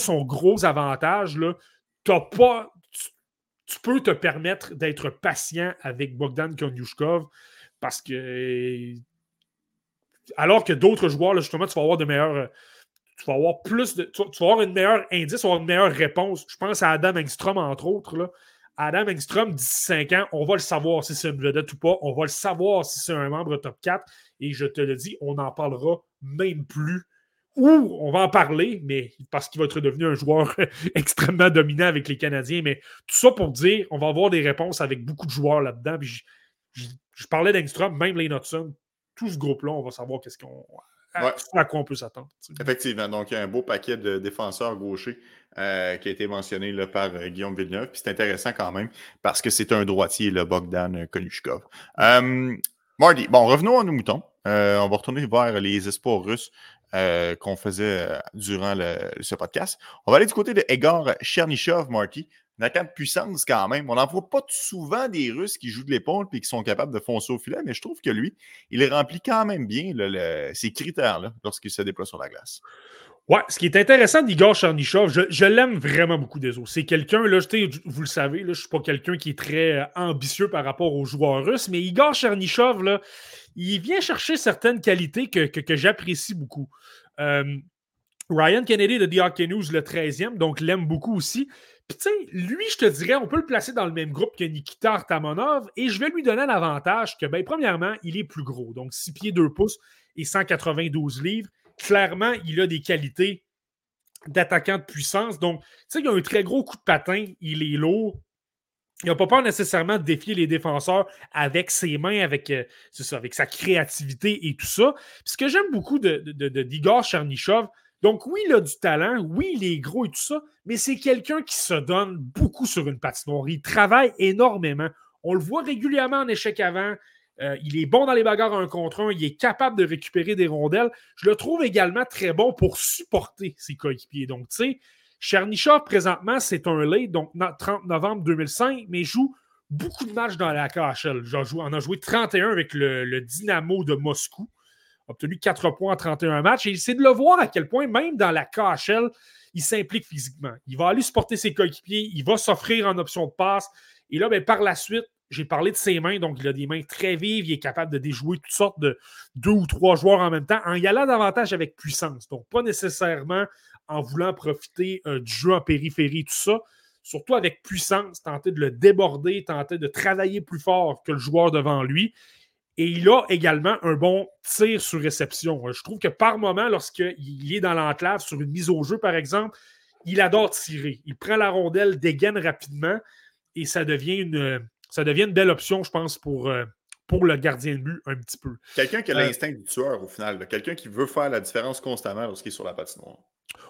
son gros avantage. Tu pas tu peux te permettre d'être patient avec Bogdan Konyushkov parce que alors que d'autres joueurs, justement, tu vas avoir de meilleurs. Tu vas avoir plus de. Tu vas avoir une meilleure indice, tu vas avoir une meilleure réponse. Je pense à Adam Engstrom, entre autres. Là. Adam Engstrom, 15 ans, on va le savoir si c'est une vedette ou pas. On va le savoir si c'est un membre top 4. Et je te le dis, on n'en parlera même plus ou on va en parler, mais parce qu'il va être devenu un joueur extrêmement dominant avec les Canadiens. Mais tout ça pour dire, on va avoir des réponses avec beaucoup de joueurs là-dedans. Je, parlais d'Engstrom, même les Hudson, tout ce groupe-là, on va savoir qu'est-ce qu'on. À, quoi on peut s'attendre. Effectivement. Donc, il y a un beau paquet de défenseurs gauchers euh, qui a été mentionné là, par euh, Guillaume Villeneuve. Puis c'est intéressant quand même parce que c'est un droitier, le Bogdan Konushkov. Euh, Marty, bon, revenons à nos moutons. on va retourner vers les espoirs russes euh, qu'on faisait euh, durant ce podcast. On va aller du côté de Egor Chernyshov, Marty. Un attaquant de puissance quand même. On n'en voit pas souvent des Russes qui jouent de l'épaule et qui sont capables de foncer au filet, mais je trouve que lui, il remplit quand même bien ses critères lorsqu'il se déploie sur la glace. Ouais, ce qui est intéressant d'Igor Chernyshov, je, l'aime vraiment beaucoup des autres. C'est quelqu'un, là, vous le savez, là, je ne suis pas quelqu'un qui est très euh, ambitieux par rapport aux joueurs russes, mais Igor Chernyshov, là, il vient chercher certaines qualités que, j'apprécie beaucoup. Euh, Ryan Kennedy de The Hockey News, le 13e, donc l'aime beaucoup aussi. Puis, tu sais, lui, je te dirais, on peut le placer dans le même groupe que Nikita Artamonov et je vais lui donner l'avantage que, ben, premièrement, il est plus gros, donc 6 pieds 2 pouces et 192 livres. Clairement, il a des qualités d'attaquant de puissance. Donc, tu sais, il a un très gros coup de patin, il est lourd. Il n'a pas peur nécessairement de défier les défenseurs avec ses mains, avec, euh, avec sa créativité et tout ça. Puis ce que j'aime beaucoup de, d'Igor Chernyshov, donc, oui, il a du talent, oui, il est gros et tout ça, mais c'est quelqu'un qui se donne beaucoup sur une patinoire. Il travaille énormément. On le voit régulièrement en échec avant. Euh, il est bon dans les bagarres un contre un. Il est capable de récupérer des rondelles. Je le trouve également très bon pour supporter ses coéquipiers. Donc, tu sais, Chernyshov, présentement, c'est un late, donc 30 novembre 2005, mais joue beaucoup de matchs dans la KHL. On a joué 31 avec le Dynamo de Moscou obtenu 4 points en 31 matchs. Et c'est de le voir à quel point, même dans la KHL, il s'implique physiquement. Il va aller supporter ses coéquipiers, il va s'offrir en option de passe. Et là, ben, par la suite, j'ai parlé de ses mains, donc il a des mains très vives, il est capable de déjouer toutes sortes de deux ou trois joueurs en même temps, en y allant davantage avec puissance. Donc, pas nécessairement en voulant profiter euh, du jeu en périphérie, tout ça. Surtout avec puissance, tenter de le déborder, tenter de travailler plus fort que le joueur devant lui. Et il a également un bon tir sur réception. Je trouve que par moment, lorsqu'il est dans l'enclave sur une mise au jeu, par exemple, il adore tirer. Il prend la rondelle, dégaine rapidement et ça devient une, ça devient une belle option, je pense, pour, euh, pour le gardien de but un petit peu. Quelqu'un qui a euh, l'instinct du tueur au final, quelqu'un qui veut faire la différence constamment lorsqu'il est sur la patinoire.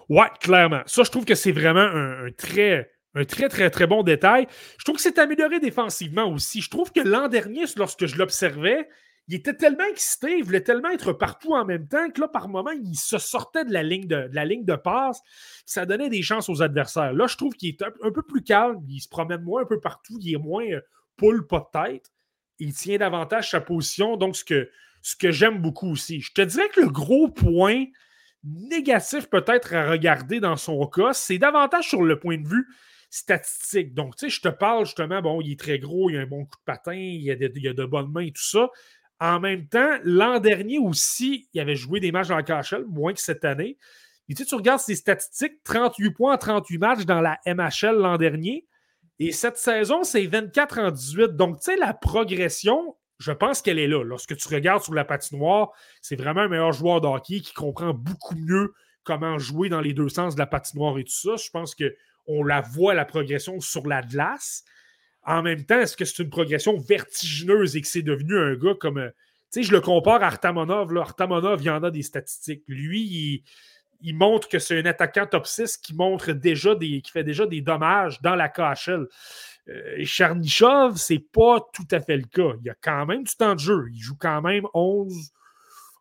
Ouais, clairement. Ça, je trouve que c'est vraiment un très un très, très, très bon détail. Je trouve que c'est amélioré défensivement aussi. Je trouve que l'an dernier, lorsque je l'observais, il était tellement excité, il voulait tellement être partout en même temps que là, par moment, il se sortait de la ligne de, la ligne de passe. Ça donnait des chances aux adversaires. Là, je trouve qu'il est un, peu plus calme, il se promène moins un peu partout, il est moins euh, poule, pas de tête. Il tient davantage sa position, donc ce que, j'aime beaucoup aussi. Je te dirais que le gros point négatif peut-être à regarder dans son cas, c'est davantage sur le point de vue statistiques. Donc, tu sais, je te parle justement, bon, il est très gros, il a un bon coup de patin, il a de, a de bonnes mains et tout ça. En même temps, l'an dernier aussi, il avait joué des matchs dans la KHL, moins que cette année. Et tu, tu regardes ses statistiques, 38 points en 38 matchs dans la MHL l'an dernier. Et cette saison, c'est 24 en 18. Donc, tu sais, la progression, je pense qu'elle est là. Lorsque tu regardes sur la patinoire, c'est vraiment un meilleur joueur de qui comprend beaucoup mieux comment jouer dans les deux sens de la patinoire et tout ça. Je pense que on la voit, la progression sur la glace. En même temps, est-ce que c'est une progression vertigineuse et que c'est devenu un gars comme. Euh, tu sais, je le compare à Artamonov. Là. Artamonov, il y en a des statistiques. Lui, il, montre que c'est un attaquant top 6 qui montre déjà des, qui fait déjà des dommages dans la KHL. Euh, Charnichov, c'est pas tout à fait le cas. Il a quand même du temps de jeu. Il joue quand même 11,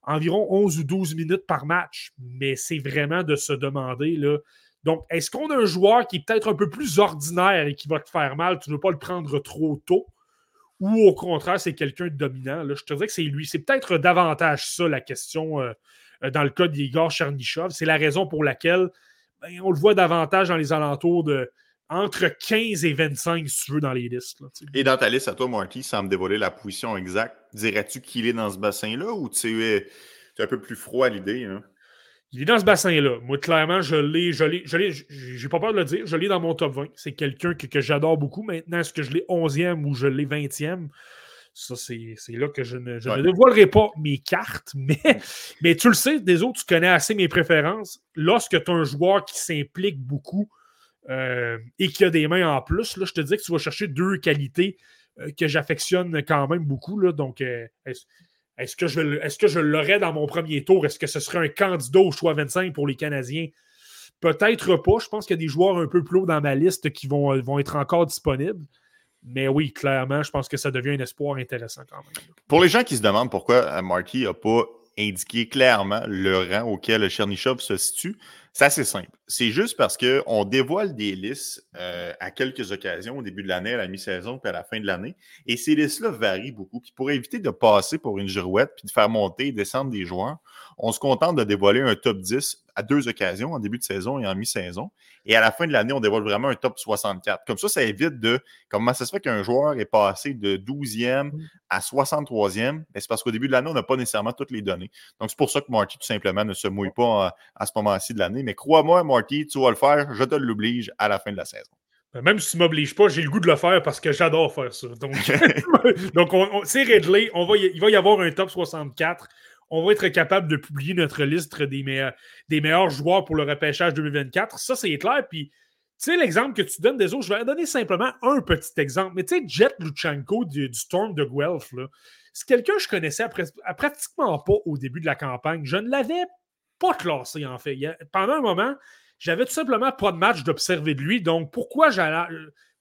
environ 11 ou 12 minutes par match. Mais c'est vraiment de se demander donc, est-ce qu'on a un joueur qui est peut-être un peu plus ordinaire et qui va te faire mal, tu ne veux pas le prendre trop tôt? Ou au contraire, c'est quelqu'un de dominant? Là, je te dirais que c'est lui. C'est peut-être davantage ça la question euh, dans le cas d'Igor Chernyshov. C'est la raison pour laquelle ben, on le voit davantage dans les alentours de entre 15 et 25, si tu veux, dans les listes. et dans ta liste à toi, Marty, sans me dévoiler la position exacte, dirais-tu qu'il est dans ce bassin-là ou tu es, un peu plus froid à l'idée? Hein? Il est dans ce bassin-là. Moi, clairement, je l'ai, je l'ai, je l'ai, j'ai pas peur de le dire, je l'ai dans mon top 20. C'est quelqu'un que, j'adore beaucoup. Maintenant, est-ce que je l'ai 11e ou je l'ai 20e? Ça, c'est, là que je ne, je dévoilerai pas mes cartes, mais, mais tu le sais, des autres, tu connais assez mes préférences. Lorsque tu as un joueur qui s'implique beaucoup euh, et qui a des mains en plus, là, je te dis que tu vas chercher deux qualités euh, que j'affectionne quand même beaucoup. Là, donc, euh, est-ce que je, est que je l'aurais dans mon premier tour? Est-ce que ce serait un candidat au choix 25 pour les Canadiens? Peut-être pas. Je pense qu'il y a des joueurs un peu plus haut dans ma liste qui vont, vont être encore disponibles. Mais oui, clairement, je pense que ça devient un espoir intéressant quand même. Pour les gens qui se demandent pourquoi Marky n'a pas indiqué clairement le rang auquel Chernyshov se situe, C'est assez simple. C'est juste parce qu'on dévoile des listes euh, à quelques occasions au début de l'année, à la mi-saison, puis à la fin de l'année. Et ces listes-là varient beaucoup. Puis pour éviter de passer pour une girouette, puis de faire monter et descendre des joueurs, on se contente de dévoiler un top 10 à deux occasions, en début de saison et en mi-saison. Et à la fin de l'année, on dévoile vraiment un top 64. Comme ça, ça évite de. Comment ça se fait qu'un joueur est passé de 12e mm. à 63e? Ben, c'est parce qu'au début de l'année, on n'a pas nécessairement toutes les données. Donc, c'est pour ça que Marty, tout simplement, ne se mouille pas à, ce moment-ci de l'année. Mais crois-moi, Marty, tu vas le faire. Je te l'oblige à la fin de la saison. Ben, même si tu ne m'obliges pas, j'ai le goût de le faire parce que j'adore faire ça. Donc, Donc c'est réglé. On va il va y avoir un top 64 on va être capable de publier notre liste des, meilleurs, joueurs pour le repêchage 2024. Ça, c'est clair. Puis, tu sais, l'exemple que tu donnes des autres, je vais donner simplement un petit exemple. Mais tu sais, Jet Luchenko du, Storm de Guelph, c'est quelqu'un que je connaissais pratiquement pas au début de la campagne. Je ne l'avais pas classé, en fait. pendant un moment, j'avais tout simplement pas de match d'observer de lui. Donc, pourquoi,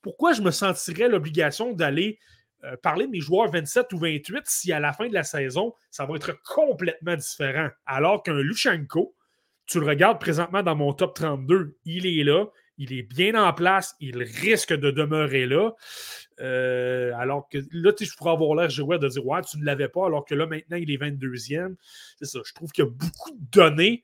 pourquoi je me sentirais l'obligation d'aller euh, parler de mes joueurs 27 ou 28 si à la fin de la saison, ça va être complètement différent. Alors qu'un Luchenko, tu le regardes présentement dans mon top 32, il est là, il est bien en place, il risque de demeurer là. Euh, alors que là, je pourrais avoir l'air joueur de dire Ouais, tu ne l'avais pas, alors que là, maintenant, il est 22e. C'est ça. Je trouve qu'il y a beaucoup de données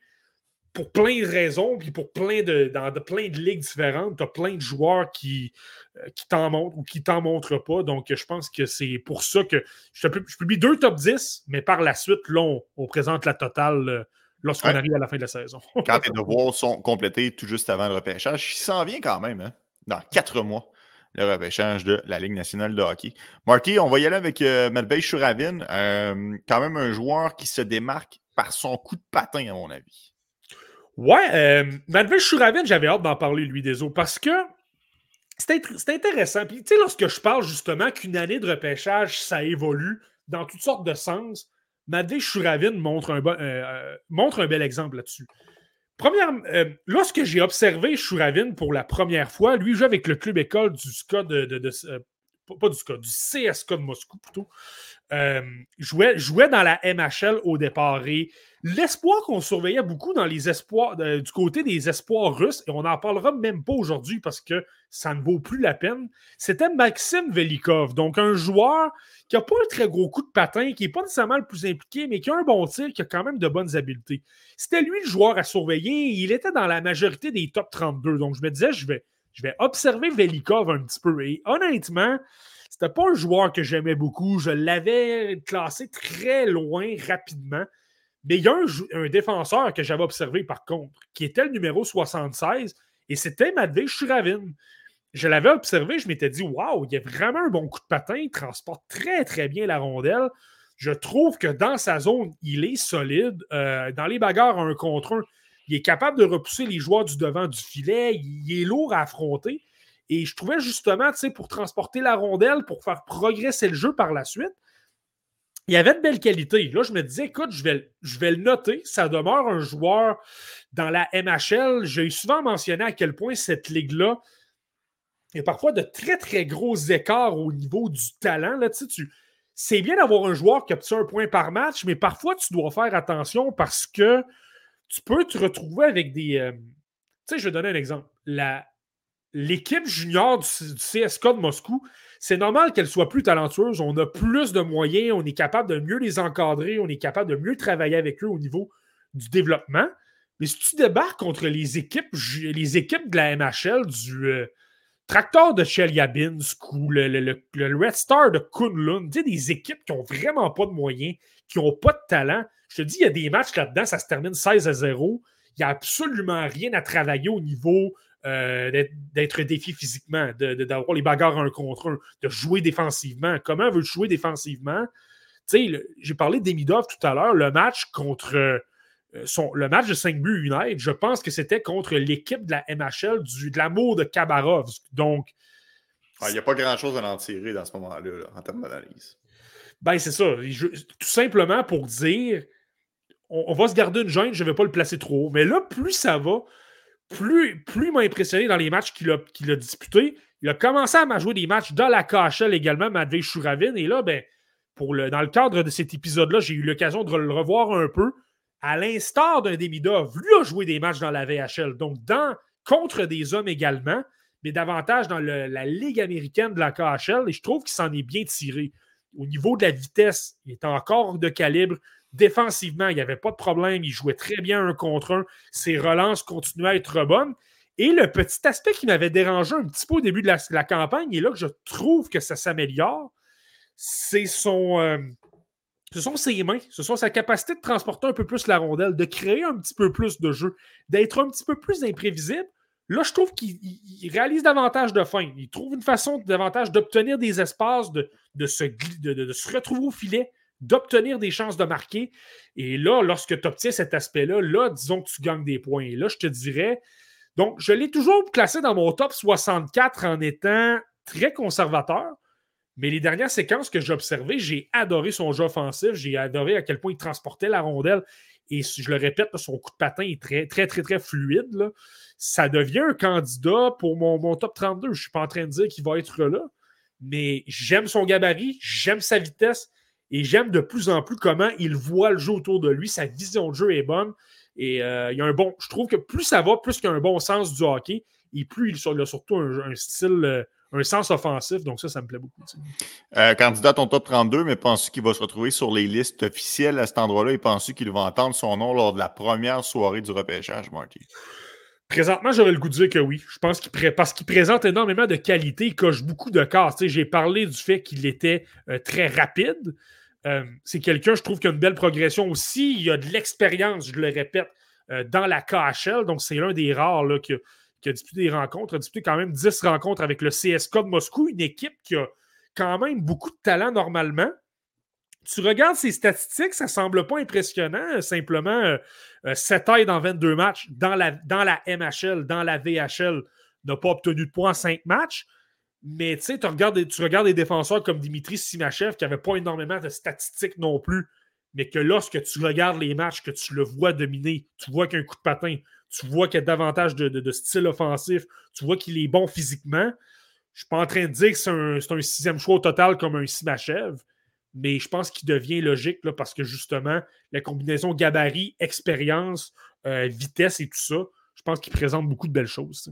pour plein de raisons, puis pour plein de, dans de, plein de ligues différentes, tu as plein de joueurs qui, euh, qui t'en montrent ou qui t'en montrent pas. Donc, je pense que c'est pour ça que je, publie deux top 10, mais par la suite, là, on, présente la totale euh, lorsqu'on arrive à la fin de la saison. quand tes devoirs sont complétés tout juste avant le repêchage, il s'en vient quand même, hein, dans quatre mois le repêchage de la Ligue nationale de hockey. Marky, on va y aller avec euh, Melbey Shuravin, quand même un joueur qui se démarque par son coup de patin, à mon avis. Ouais, euh, Malvin j'avais hâte d'en parler, lui, des autres, parce que c'est intéressant. Puis, tu sais, lorsque je parle justement qu'une année de repêchage, ça évolue dans toutes sortes de sens, Madvey Shuravin montre un, euh, euh, montre un bel exemple là-dessus. Première, euh, lorsque j'ai observé Shuravin pour la première fois, lui joue avec le club école du SCA de, pas du SCA, du CSK de Moscou plutôt. Jouait, jouait dans la MHL au départ. Et L'espoir qu'on surveillait beaucoup dans les espoirs, du côté des espoirs russes, et on n'en parlera même pas aujourd'hui parce que ça ne vaut plus la peine, c'était Maxime Velikov. Donc, un joueur qui n'a pas un très gros coup de patin, qui n'est pas nécessairement le plus impliqué, mais qui a un bon tir, qui a quand même de bonnes habiletés. C'était lui le joueur à surveiller. Il était dans la majorité des top 32. Donc, je me disais, je vais, je vais observer Velikov un petit peu. Et honnêtement, c'était pas un joueur que j'aimais beaucoup. Je l'avais classé très loin rapidement. Mais il y a un, défenseur que j'avais observé par contre, qui était le numéro 76, et c'était Madvey Shuravin. Je l'avais observé, je m'étais dit, waouh, il a vraiment un bon coup de patin, il transporte très, très bien la rondelle. Je trouve que dans sa zone, il est solide. Euh, dans les bagarres un contre un, il est capable de repousser les joueurs du devant du filet. Il est lourd à affronter. Et je trouvais justement, tu sais, pour transporter la rondelle, pour faire progresser le jeu par la suite, il avait de belles qualités. Là, je me disais, écoute, je vais, je vais le noter. Ça demeure un joueur dans la MHL. J'ai souvent mentionné à quel point cette ligue-là, il y a parfois de très, très gros écarts au niveau du talent. Là, tu c'est bien d'avoir un joueur qui obtient un point par match, mais parfois, tu dois faire attention parce que tu peux te retrouver avec des. Euh, tu sais, je vais donner un exemple. L'équipe junior du, CSK de Moscou, c'est normal qu'elle soit plus talentueuse. On a plus de moyens, on est capable de mieux les encadrer, on est capable de mieux travailler avec eux au niveau du développement. Mais si tu débarques contre les équipes, les équipes de la MHL, du euh, Tractor de Chelyabinsk ou le, Red Star de Kunlun, des équipes qui n'ont vraiment pas de moyens, qui n'ont pas de talent, je te dis, il y a des matchs là-dedans, ça se termine 16 à 0. Il n'y a absolument rien à travailler au niveau euh, d'être défié physiquement, d'avoir les bagarres un contre un, de jouer défensivement. Comment veut jouer défensivement? J'ai parlé d'Emidov tout à l'heure, le match contre euh, son, le match de 5 buts United, je pense que c'était contre l'équipe de la MHL du, de l'amour de Kabarov. Donc. Il n'y a pas grand-chose à en tirer dans ce moment-là, en termes d'analyse. Ben, c'est ça. tout simplement pour dire on, va se garder une gêne, je ne vais pas le placer trop haut. Mais là, plus ça va, plus, plus m'a impressionné dans les matchs qu'il a, disputés. Il a commencé à jouer des matchs dans la KHL également, Matvey Shuravin. Et là, ben, dans le cadre de cet épisode-là, j'ai eu l'occasion de le revoir un peu. à l'instar d'un Demidov, lui a joué des matchs dans la VHL, donc dans, contre des hommes également, mais davantage dans la Ligue américaine de la KHL, et je trouve qu'il s'en est bien tiré. Au niveau de la vitesse, il est encore de calibre. Défensivement, il n'y avait pas de problème. Il jouait très bien un contre un. Ses relances continuaient à être bonnes. Et le petit aspect qui m'avait dérangé un petit peu au début de la, campagne, et là que je trouve que ça s'améliore, c'est son. Euh, ce sont ses mains, ce sont sa capacité de transporter un peu plus la rondelle, de créer un petit peu plus de jeu, d'être un petit peu plus imprévisible. Là, je trouve qu'il réalise davantage de fin. Il trouve une façon davantage d'obtenir des espaces, de, se, de, se retrouver au filet, d'obtenir des chances de marquer. Et là, lorsque tu obtiens cet aspect-là, là, disons que tu gagnes des points. Et là, je te dirais. Donc, je l'ai toujours classé dans mon top 64 en étant très conservateur. Mais les dernières séquences que j'ai observées, j'ai adoré son jeu offensif. J'ai adoré à quel point il transportait la rondelle. Et je le répète, son coup de patin est très, très, très, très fluide. Ça devient un candidat pour mon, mon top 32. Je ne suis pas en train de dire qu'il va être là. Mais j'aime son gabarit, j'aime sa vitesse et j'aime de plus en plus comment il voit le jeu autour de lui. Sa vision de jeu est bonne. Et euh, il y a un bon. Je trouve que plus ça va, plus qu'il a un bon sens du hockey, et plus il a surtout un, style, euh, un sens offensif. Donc ça, ça me plaît beaucoup. Euh, candidat à ton top 32, mais penses-tu qu'il va se retrouver sur les listes officielles à cet endroit-là? Et penses-tu qu'il va entendre son nom lors de la première soirée du repêchage, Marty? Présentement, j'aurais le goût de dire que oui. Je pense qu'il parce qu'il présente énormément de qualité, il coche beaucoup de cases. J'ai parlé du fait qu'il était euh, très rapide. Euh, c'est quelqu'un, je trouve, qui a une belle progression aussi. Il a de l'expérience, je le répète, euh, dans la KHL. Donc, c'est l'un des rares qui, a, disputé des rencontres, a disputé quand même 10 rencontres avec le CSK de Moscou, une équipe qui a quand même beaucoup de talent normalement tu regardes ses statistiques, ça semble pas impressionnant. Simplement, 7 euh, aides en 22 matchs dans la, MHL, dans la VHL, n'a pas obtenu de points en 5 matchs. Mais tu regardes, tu regardes des défenseurs comme Dimitri Simachev qui n'avait pas énormément de statistiques non plus, mais que lorsque tu regardes les matchs, que tu le vois dominer, tu vois qu'il a un coup de patin, tu vois qu'il y a davantage de, style offensif, tu vois qu'il est bon physiquement. Je ne suis pas en train de dire que c'est un, un, sixième choix au total comme un Simachev, mais je pense qu'il devient logique là, parce que justement, la combinaison gabarit, expérience, euh, vitesse et tout ça, je pense qu'il présente beaucoup de belles choses.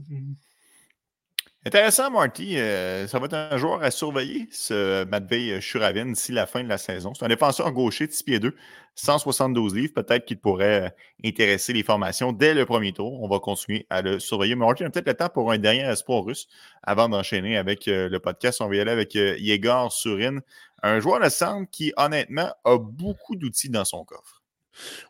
Intéressant, Marty. Euh, ça va être un joueur à surveiller, ce Matvey Churavin, d'ici la fin de la saison. C'est un défenseur gaucher de 6 pieds 2, 172 livres. Peut-être qu'il pourrait euh, intéresser les formations dès le premier tour. On va continuer à le surveiller. Mais Marty, on a peut-être le temps pour un dernier espoir russe avant d'enchaîner avec euh, le podcast. On va y aller avec Yegor Surin, un joueur de centre qui, honnêtement, a beaucoup d'outils dans son coffre.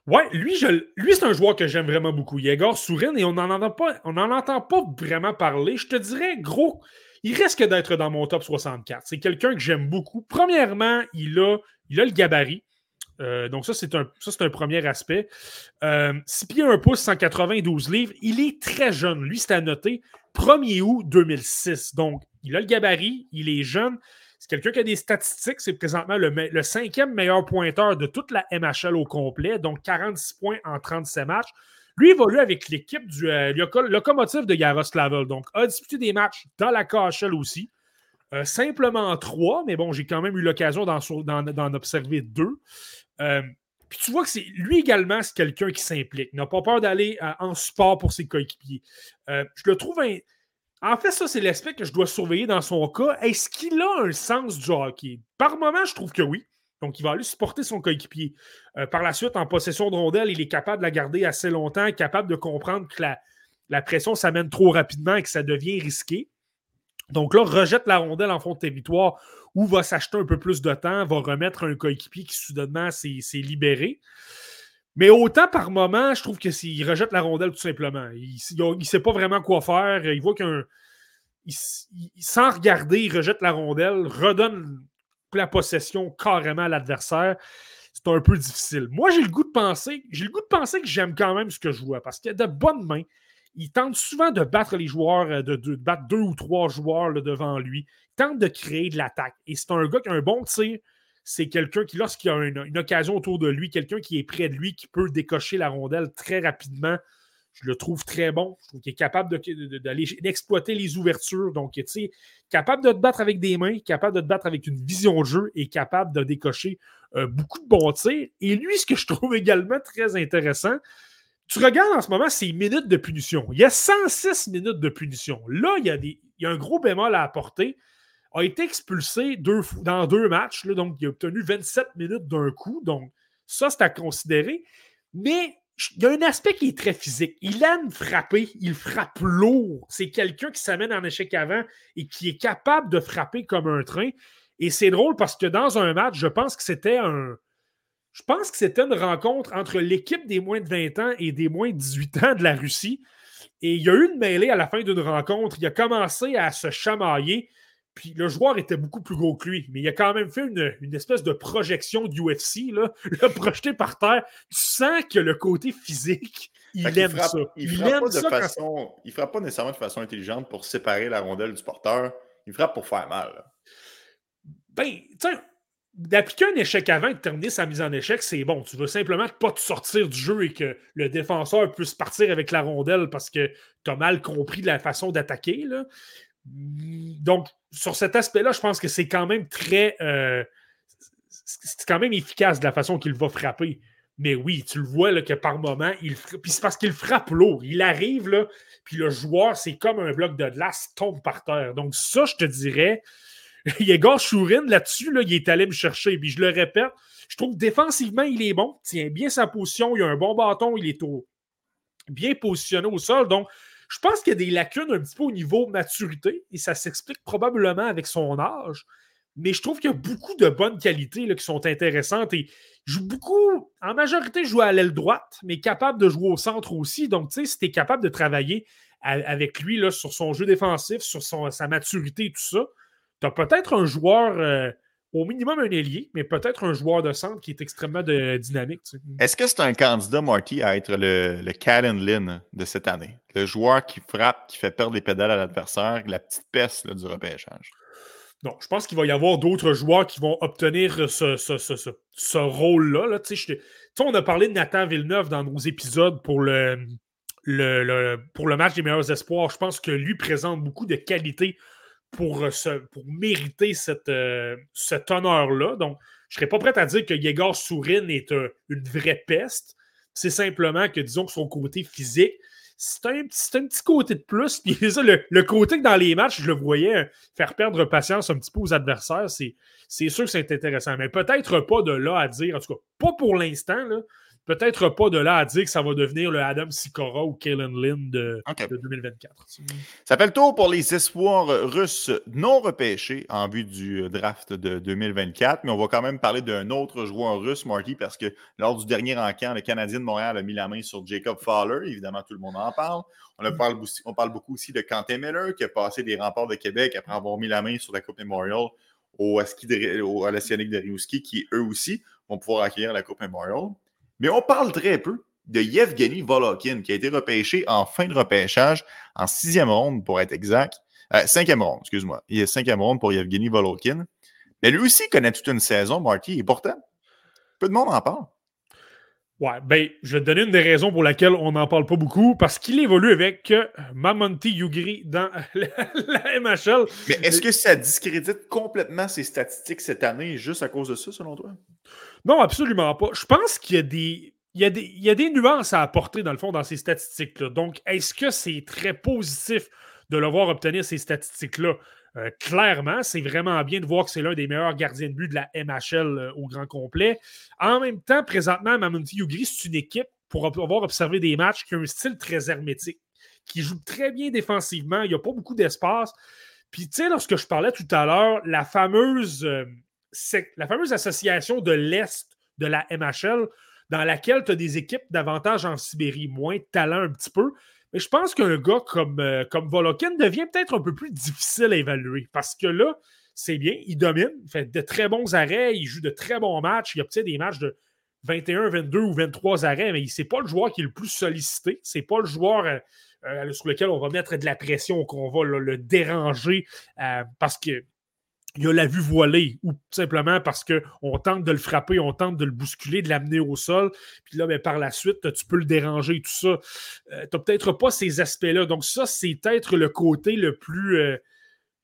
Ouais, lui, c'est un joueur que j'aime vraiment beaucoup. Yegor Sourin, et on n'en entend, pas, en entend pas vraiment parler. Je te dirais, gros, il risque d'être dans mon top 64. C'est quelqu'un que j'aime beaucoup. Premièrement, il a, il le gabarit. Euh, donc, ça, c'est un, un premier aspect. Euh, 6 pieds 1 pouce, 192 livres. Il est très jeune. Lui, c'est à noter. 1er août 2006. Donc, il a le gabarit, il est jeune. C'est quelqu'un qui a des statistiques. C'est présentement le, cinquième meilleur pointeur de toute la MHL au complet, donc 46 points en 37 matchs. Lui évolue avec l'équipe du euh, locomotive de Yaroslavel, donc a disputé des matchs dans la KHL aussi. Euh, simplement trois, mais bon, j'ai quand même eu l'occasion d'en observer deux. Euh, puis tu vois que c'est lui également, c'est quelqu'un qui s'implique, n'a pas peur d'aller en support pour ses coéquipiers. je le trouve un, en fait, ça, c'est l'aspect que je dois surveiller dans son cas. Est-ce qu'il a un sens du hockey? Par moment, je trouve que oui. Donc, il va aller supporter son coéquipier. Euh, par la suite, en possession de rondelle, il est capable de la garder assez longtemps, capable de comprendre que la, pression s'amène trop rapidement et que ça devient risqué. Donc là, rejette la rondelle en fond de territoire ou va s'acheter un peu plus de temps, va remettre un coéquipier qui soudainement s'est libéré. Mais autant par moment, je trouve que s'il rejette la rondelle tout simplement. Il ne sait pas vraiment quoi faire. Il voit qu'un. sans regarder, il rejette la rondelle, redonne la possession carrément à l'adversaire. C'est un peu difficile. Moi, j'ai le goût de penser, j'ai le goût de penser que j'aime quand même ce que je vois parce qu'il a de bonnes mains. Il tente souvent de battre les joueurs, euh, de, battre deux ou trois joueurs devant lui. Il tente de créer de l'attaque. Et c'est un gars qui a un bon tir, c'est quelqu'un qui, lorsqu'il y a une, occasion autour de lui, quelqu'un qui est près de lui, qui peut décocher la rondelle très rapidement, Je le trouve très bon. Je trouve qu'il est capable d'aller d'exploiter les ouvertures. Donc, tu sais, capable de te battre avec des mains, capable de te battre avec une vision de jeu et capable de décocher euh, beaucoup de bons tirs. Et lui, ce que je trouve également très intéressant, tu regardes en ce moment ses minutes de punition. Il y a 106 minutes de punition. Là, a, des, il y a un gros bémol à apporter. A été expulsé dans deux matchs. Donc, il a obtenu 27 minutes d'un coup. Donc, ça, c'est à considérer. Mais il y a un aspect qui est très physique. Il aime frapper, il frappe lourd. C'est quelqu'un qui s'amène en échec avant et qui est capable de frapper comme un train. Et c'est drôle parce que dans un match, je pense que c'était un. Je pense que c'était une rencontre entre l'équipe des moins de 20 ans et des moins de 18 ans de la Russie. Et il y a eu une mêlée à la fin d'une rencontre. Il a commencé à se chamailler. Puis le joueur était beaucoup plus gros que lui, mais il a quand même fait une, espèce de projection d'UFC, là, le projeté par terre. Tu sens que le côté physique, il aime ça. Il, il frappe pas de façon, il frappe pas nécessairement de façon intelligente pour séparer la rondelle du porteur. Il frappe pour faire mal. Ben, tiens, d'appliquer un échec avant et de terminer sa mise en échec, c'est bon. Tu veux simplement pas te sortir du jeu et que le défenseur puisse partir avec la rondelle parce que tu as mal compris la façon d'attaquer. Donc, sur cet aspect-là, je pense que c'est quand même très. Euh, c'est quand même efficace de la façon qu'il va frapper. Mais oui, tu le vois que par moment, il puis c'est parce qu'il frappe lourd. Il arrive, là, puis le joueur, c'est comme un bloc de glace, tombe par terre. Donc, ça, je te dirais, Yegor Chourin, là-dessus, là, il est allé me chercher. Puis je le répète, je trouve que défensivement, il est bon, tient bien sa position, il a un bon bâton, il est bien positionné au sol. Donc, je pense qu'il y a des lacunes un petit peu au niveau maturité et ça s'explique probablement avec son âge. Mais je trouve qu'il y a beaucoup de bonnes qualités là, qui sont intéressantes et beaucoup, en majorité, joue à l'aile droite, mais capable de jouer au centre aussi. Donc, tu sais, si tu es capable de travailler avec lui sur son jeu défensif, sur sa maturité et tout ça, tu as peut-être un joueur euh, au minimum un ailier, mais peut-être un joueur de centre qui est extrêmement dynamique. Est-ce que c'est un candidat, Marty, à être le, le Lynn de cette année? Le joueur qui frappe, qui fait perdre les pédales à l'adversaire, la petite peste du repêchage? Non, je pense qu'il va y avoir d'autres joueurs qui vont obtenir ce, rôle-là. Là. on a parlé de Nathan Villeneuve dans nos épisodes pour le, le, pour le match des meilleurs espoirs. Je pense que lui présente beaucoup de qualités pour, euh, pour mériter cette, euh, cet honneur-là. Donc, je ne serais pas prêt à dire que Yegor Sourin est une vraie peste. C'est simplement que, disons que son côté physique, c'est un, un, petit côté de plus. Puis le, le, côté que dans les matchs, je le voyais faire perdre patience un petit peu aux adversaires, c'est sûr que c'est intéressant. Mais peut-être pas de là à dire, en tout cas, pas pour l'instant, peut-être pas de là à dire que ça va devenir le Adam Sikora ou Kalen Lynn de, 2024. Ça fait le tour pour les espoirs russes non repêchés en vue du draft de 2024, mais on va quand même parler d'un autre joueur russe, Marty, parce que lors du dernier encamp, le Canadien de Montréal a mis la main sur Jacob Fowler. Évidemment, tout le monde en parle. On, parle, on parle beaucoup aussi de Quentin Miller, qui a passé des remparts de Québec après avoir mis la main sur la Coupe Memorial au, ski de, au, à la de Rimouski, qui eux aussi vont pouvoir accueillir la Coupe Memorial. Mais on parle très peu de Yevgeny Volokin, qui a été repêché en fin de repêchage, en sixième ronde pour être exact. Euh, cinquième ronde, excuse-moi. Il est cinquième ronde pour Yevgeny Volokin. Mais lui aussi connaît toute une saison, Marty, et pourtant, peu de monde en parle. Ouais, ben, je vais te donner une des raisons pour laquelle on n'en parle pas beaucoup, parce qu'il évolue avec euh, Mamonti Yugri dans la, MHL. Mais est-ce que ça discrédite complètement ses statistiques cette année juste à cause de ça, selon toi? Non, absolument pas. Je pense qu'il y a des. Il y, a des, nuances à apporter, dans le fond, dans ces statistiques-là. Donc, est-ce que c'est très positif de le voir obtenir ces statistiques-là? Euh, clairement, c'est vraiment bien de voir que c'est l'un des meilleurs gardiens de but de la MHL euh, au grand complet. En même temps, présentement, Mamunti Yugri, c'est une équipe, pour avoir observé des matchs, qui a un style très hermétique, qui joue très bien défensivement. Il n'y a pas beaucoup d'espace. Puis, tu sais, lorsque je parlais tout à l'heure, la fameuse, euh, la fameuse association de l'Est de la MHL, dans laquelle tu as des équipes davantage en Sibérie, moins de talent un petit peu. Mais je pense qu'un gars comme, euh, comme Volokin devient peut-être un peu plus difficile à évaluer parce que là, c'est bien, il domine, il fait de très bons arrêts, il joue de très bons matchs, il y a peut-être des matchs de 21, 22 ou 23 arrêts, mais c'est pas le joueur qui est le plus sollicité, c'est pas le joueur euh, euh, sur lequel on va mettre de la pression, qu'on va le déranger parce que il a la vue voilée, ou tout simplement parce qu'on tente de le frapper, on tente de le bousculer, de l'amener au sol, puis là, ben, par la suite, tu peux le déranger, tout ça. Euh, tu n'as peut-être pas ces aspects-là. Donc, ça, c'est peut-être le côté le plus. Euh,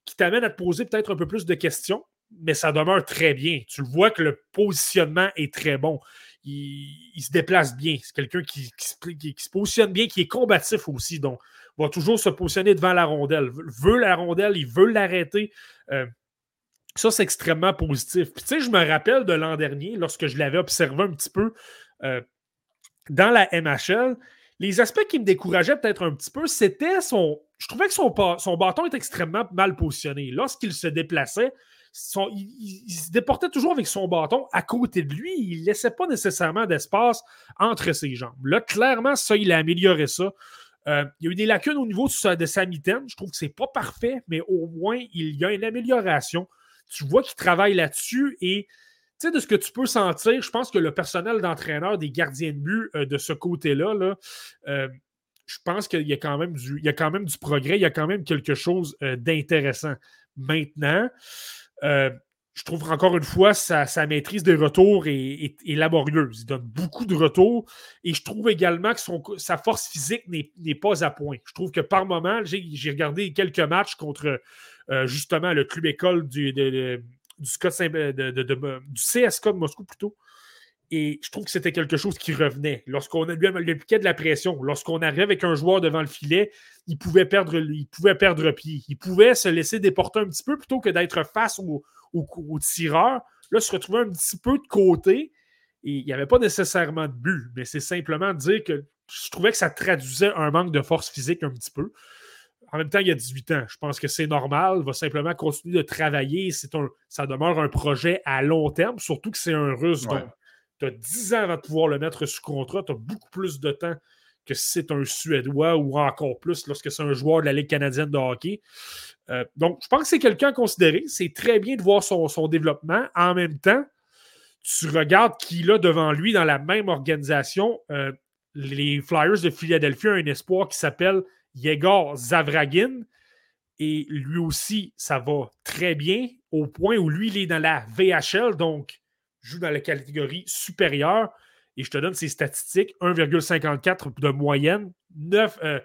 qui t'amène à te poser peut-être un peu plus de questions, mais ça demeure très bien. Tu le vois que le positionnement est très bon. Il, se déplace bien. C'est quelqu'un qui, se positionne bien, qui est combatif aussi. Donc, va toujours se positionner devant la rondelle. Veut la rondelle, il veut l'arrêter. Euh, ça, c'est extrêmement positif. Puis, tu sais, je me rappelle de l'an dernier, lorsque je l'avais observé un petit peu euh, dans la MHL, les aspects qui me décourageaient peut-être un petit peu, c'était son. Je trouvais que son, bâton était extrêmement mal positionné. Lorsqu'il se déplaçait, il, se déportait toujours avec son bâton à côté de lui. Il ne laissait pas nécessairement d'espace entre ses jambes. Là, clairement, ça, il a amélioré ça. Euh, il y a eu des lacunes au niveau de, de sa mitaine. Je trouve que ce n'est pas parfait, mais au moins, il y a une amélioration. Tu vois qu'il travaille là-dessus et tu sais, de ce que tu peux sentir, je pense que le personnel d'entraîneur des gardiens de but euh, de ce côté-là, là, euh, je pense qu'il y, a quand même du, y a quand même du progrès, il y a quand même quelque chose d'intéressant. Maintenant, je trouve encore une fois sa, maîtrise des retours est, laborieuse. Il donne beaucoup de retours et je trouve également que sa force physique n'est pas à point. Je trouve que par moment, j'ai regardé quelques matchs contre euh, justement le club école du, CSK de Moscou plutôt. Et je trouve que c'était quelque chose qui revenait. Lorsqu'on lui appliquait de la pression, lorsqu'on arrivait avec un joueur devant le filet, il pouvait perdre, il pouvait perdre pied. Il pouvait se laisser déporter un petit peu plutôt que d'être face au, au, tireur. Là, se retrouver un petit peu de côté. Et il n'y avait pas nécessairement de but, mais c'est simplement dire que je trouvais que ça traduisait un manque de force physique un petit peu. En même temps, il y a 18 ans. Je pense que c'est normal. Il va simplement continuer de travailler. C'est un, ça demeure un projet à long terme, surtout que c'est un russe. Donc, tu as 10 ans avant de pouvoir le mettre sous contrat. Tu as beaucoup plus de temps que si c'est un Suédois ou encore plus lorsque c'est un joueur de la Ligue canadienne de hockey. Euh, donc, je pense que c'est quelqu'un à considérer. C'est très bien de voir son, développement. En même temps, tu regardes qui a devant lui dans la même organisation. Euh, les Flyers de Philadelphie ont un espoir qui s'appelle Yegor Zavragin. Et lui aussi, ça va très bien au point où lui, il est dans la VHL, donc joue dans la catégorie supérieure. Et je te donne ses statistiques 1,54 de moyenne, 9, euh,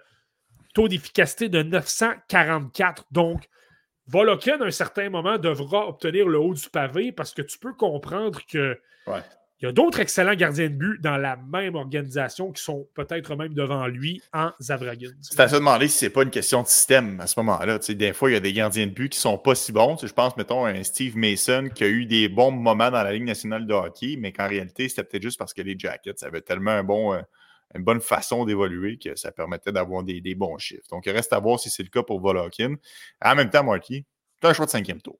taux d'efficacité de 944. Donc, Volokin, à un certain moment, devra obtenir le haut du pavé parce que tu peux comprendre que. Il y a d'autres excellents gardiens de but dans la même organisation qui sont peut-être même devant lui en Zavragin. C'est à se demander si c'est pas une question de système à ce moment-là. des fois, il y a des gardiens de but qui sont pas si bons. je pense, mettons, à un Steve Mason qui a eu des bons moments dans la Ligue nationale de hockey, mais qu'en réalité, c'était peut-être juste parce que les Jackets avaient tellement euh, une bonne façon d'évoluer que ça permettait d'avoir des, bons chiffres. Donc, il reste à voir si c'est le cas pour Volokin. En même temps, Marky, as un choix de cinquième tour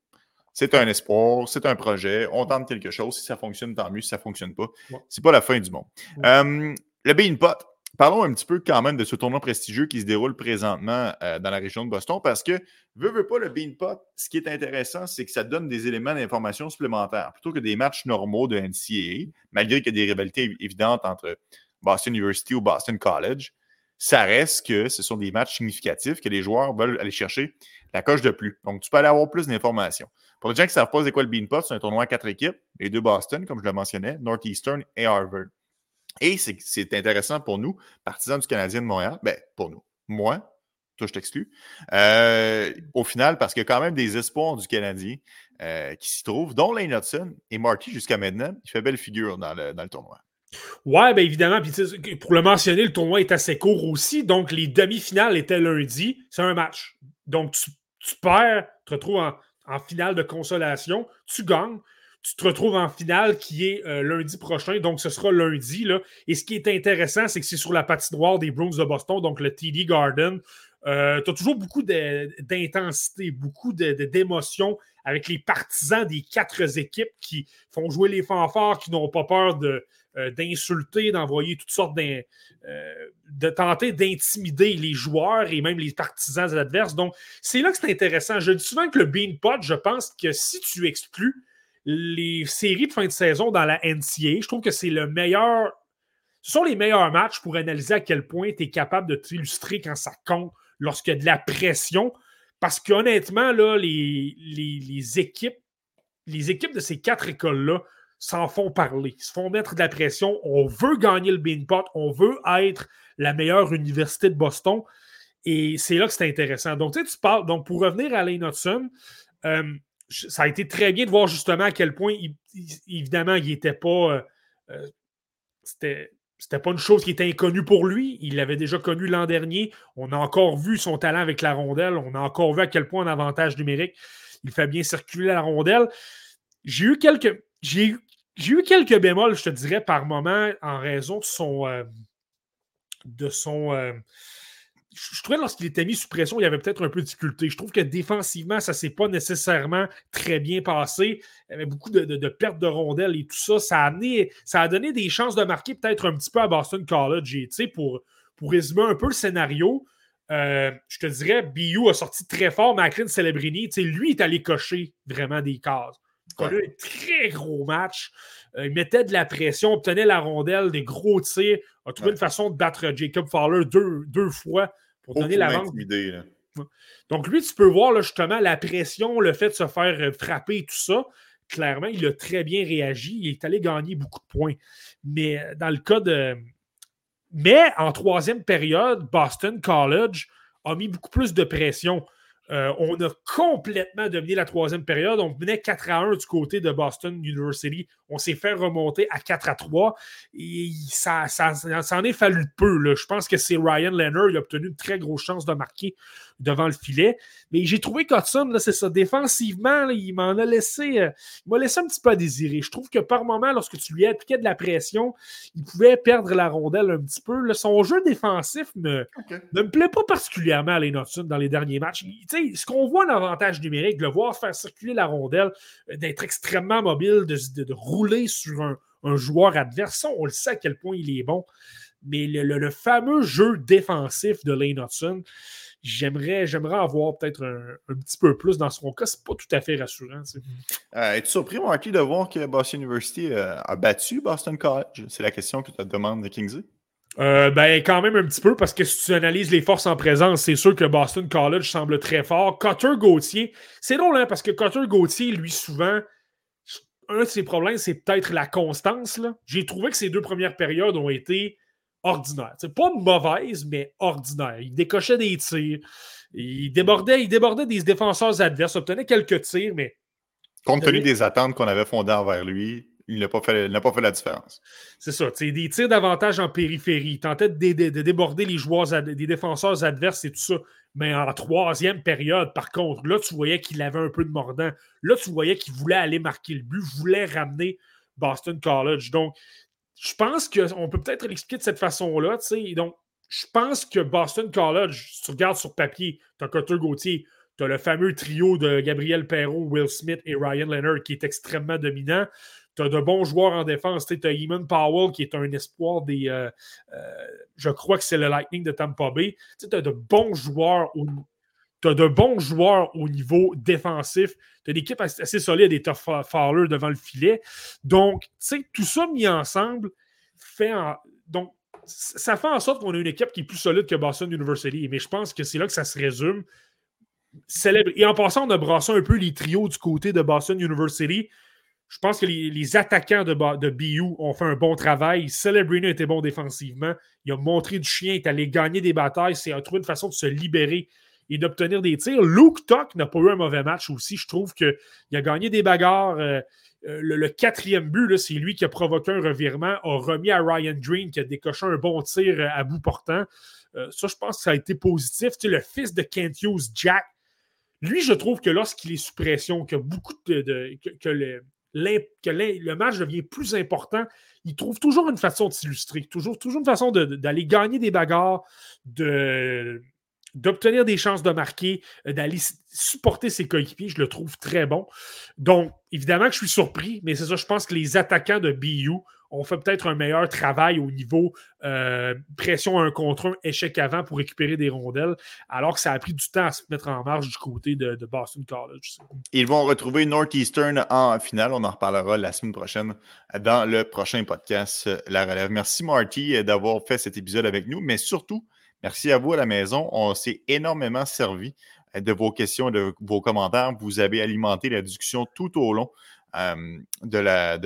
c'est un espoir, c'est un projet, on tente quelque chose. Si ça fonctionne, tant mieux. Si ça ne fonctionne pas, c'est pas la fin du monde. Euh, le Beanpot. Parlons un petit peu quand même de ce tournoi prestigieux qui se déroule présentement euh, dans la région de Boston parce que, veut, veut pas, le Beanpot, ce qui est intéressant, c'est que ça donne des éléments d'information supplémentaires plutôt que des matchs normaux de NCAA, malgré qu'il y a des rivalités évidentes entre Boston University ou Boston College. Ça reste que ce sont des matchs significatifs que les joueurs veulent aller chercher la coche de plus. Donc, tu peux aller avoir plus d'informations. Pour les gens qui ne savent pas c'est quoi le Beanpot, c'est un tournoi à quatre équipes, les deux Boston, comme je le mentionnais, Northeastern et Harvard. Et c'est intéressant pour nous, partisans du Canadien de Montréal, ben, pour nous, moi, toi je t'exclus, euh, au final, parce qu'il y a quand même des espoirs du Canadien euh, qui s'y trouvent, dont Lane Hudson et Marty jusqu'à maintenant, il fait belle figure dans le, tournoi. Ouais, bien évidemment. Puis pour le mentionner, le tournoi est assez court aussi. Donc, les demi-finales étaient lundi. C'est un match. Donc, tu, tu perds, tu te retrouves en, en finale de consolation, tu gagnes, tu te retrouves en finale qui est euh, lundi prochain, donc ce sera lundi. Et ce qui est intéressant, c'est que c'est sur la patinoire des Bruins de Boston, donc le TD Garden. Euh, tu as toujours beaucoup d'intensité, beaucoup d'émotion avec les partisans des quatre équipes qui font jouer les fanfares, qui n'ont pas peur de, euh, d'insulter, d'envoyer toutes sortes de, de tenter d'intimider les joueurs et même les partisans adverses. Donc, c'est là que c'est intéressant. Je dis souvent que le Beanpot, je pense que si tu exclus les séries de fin de saison dans la NCA, je trouve que c'est le meilleur. Ce sont les meilleurs matchs pour analyser à quel point tu es capable de t'illustrer quand ça compte, lorsqu'il y a de la pression. Parce qu'honnêtement, là, les, les, équipes, les équipes de ces quatre écoles-là s'en font parler, se font mettre de la pression. On veut gagner le Beanpot, on veut être la meilleure université de Boston. Et c'est là que c'est intéressant. Donc, tu sais, tu parles. Donc, pour revenir à Lane Hudson, euh, ça a été très bien de voir justement à quel point, évidemment, il n'était pas. Euh, euh, c'était c'était pas une chose qui était inconnue pour lui. Il l'avait déjà connu l'an dernier. On a encore vu son talent avec la rondelle. On a encore vu à quel point un avantage numérique. Il fait bien circuler la rondelle. J'ai eu quelques. J'ai quelques bémols, je te dirais, par moment, en raison de son. Euh, de son je trouvais lorsqu'il était mis sous pression, il y avait peut-être un peu de difficulté. Je trouve que défensivement, ça ne s'est pas nécessairement très bien passé. Il y avait beaucoup de, pertes de rondelles et tout ça. Ça a, ça a donné des chances de marquer peut-être un petit peu à Boston College. Pour, pour résumer un peu le scénario, euh, je te dirais, BU a sorti très fort Macklin Celebrini. Lui est allé cocher vraiment des cases. Il a eu un très gros match. Euh, il mettait de la pression, obtenait la rondelle, des gros tirs, a trouvé une façon de battre Jacob Fowler deux, deux fois pour donner la Donc, lui, tu peux voir justement la pression, le fait de se faire euh, frapper, tout ça. Clairement, il a très bien réagi. Il est allé gagner beaucoup de points. Mais euh, dans le cas de. Mais en troisième période, Boston College a mis beaucoup plus de pression. Euh, on a complètement dominé la troisième période. On menait 4 à 1 du côté de Boston University. On s'est fait remonter à 4 à 3. Et ça, ça, en est fallu peu. Je pense que c'est Ryan Leonard. Il a obtenu une très grosse chance de marquer devant le filet. Mais j'ai trouvé qu'Hudson, c'est ça, défensivement, il m'en a laissé, euh, il m'a laissé un petit peu à désirer. Je trouve que par moment, lorsque tu lui appliquais de la pression, il pouvait perdre la rondelle un petit peu. son jeu défensif ne me plaît pas particulièrement à Hudson dans les derniers matchs. ce qu'on voit en avantage numérique, le voir faire circuler la rondelle, euh, d'être extrêmement mobile, de, rouler sur un, joueur adverse, on le sait à quel point il est bon. Mais le, fameux jeu défensif de Lane Hudson, J'aimerais, j'aimerais avoir peut-être un, petit peu plus dans son cas. C'est pas tout à fait rassurant. Euh, Es-tu surpris, Marky, de voir que Boston University euh, a battu Boston College? C'est la question que tu te demandes de Kingsley. Euh, ben, quand même un petit peu, parce que si tu analyses les forces en présence, c'est sûr que Boston College semble très fort. Cutter Gauthier, c'est drôle, hein, parce que Cutter Gauthier, lui, souvent, un de ses problèmes, c'est peut-être la constance. J'ai trouvé que ces deux premières périodes ont été ordinaire. C'est pas mauvaise, mais ordinaire. Il décochait des tirs. Il débordait, il débordait des défenseurs adverses, obtenait quelques tirs, mais. Compte tenu des attentes qu'on avait fondées envers lui, il n'a pas, fait, pas fait la différence. C'est ça. Des tirs d'avantage en périphérie. Il tentait de, déborder les joueurs, des défenseurs adverses et tout ça. Mais en troisième période, par contre, là, tu voyais qu'il avait un peu de mordant. Là, tu voyais qu'il voulait aller marquer le but, voulait ramener Boston College. Donc, je pense qu'on peut peut-être l'expliquer de cette façon-là. Donc, je pense que Boston College, si tu regardes sur papier, tu as Cotter Gauthier, tu as le fameux trio de Gabriel Perrault, Will Smith et Ryan Leonard qui est extrêmement dominant. Tu as de bons joueurs en défense. Tu as Eamon Powell qui est un espoir des. Euh, euh, je crois que c'est le Lightning de Tampa Bay. Tu as de bons joueurs au, de bons joueurs au niveau défensif. Tu as une équipe assez solide et tu Fowler devant le filet. Donc, tu sais, tout ça mis ensemble fait Donc, ça fait en sorte qu'on a une équipe qui est plus solide que Boston University. Mais je pense que c'est là que ça se résume. Célèbre. Et en passant, on a brassé un peu les trios du côté de Boston University. Je pense que les, attaquants de, de, BU ont fait un bon travail. Celebrini était bon défensivement. Il a montré du chien, il est allé gagner des batailles. C'est a trouvé une façon de se libérer et d'obtenir des tirs. Luke Tuck n'a pas eu un mauvais match aussi. Je trouve qu'il a gagné des bagarres. Euh, euh, le, quatrième but, c'est lui qui a provoqué un revirement, a remis à Ryan Green qui a décoché un bon tir euh, à bout portant. ça, je pense que ça a été positif. Tu le fils de Kent Jack, lui, je trouve que lorsqu'il est sous pression, que beaucoup de, que, le, le, match devient plus important, il trouve toujours une façon de s'illustrer, toujours, une façon d'aller gagner des bagarres, d'obtenir des chances de marquer, d'aller supporter ses coéquipiers, je le trouve très bon. Donc, évidemment que je suis surpris, mais c'est ça, je pense que les attaquants de BU ont fait peut-être un meilleur travail au niveau euh, pression un contre un, échec avant pour récupérer des rondelles, alors que ça a pris du temps à se mettre en marche du côté de, Boston College. Ils vont retrouver Northeastern en finale. On en reparlera la semaine prochaine dans le prochain podcast La Relève. Merci Marty d'avoir fait cet épisode avec nous, mais surtout, Merci à vous à la maison. On s'est énormément servi de vos questions, de vos commentaires. Vous avez alimenté la discussion tout au long euh, de, la,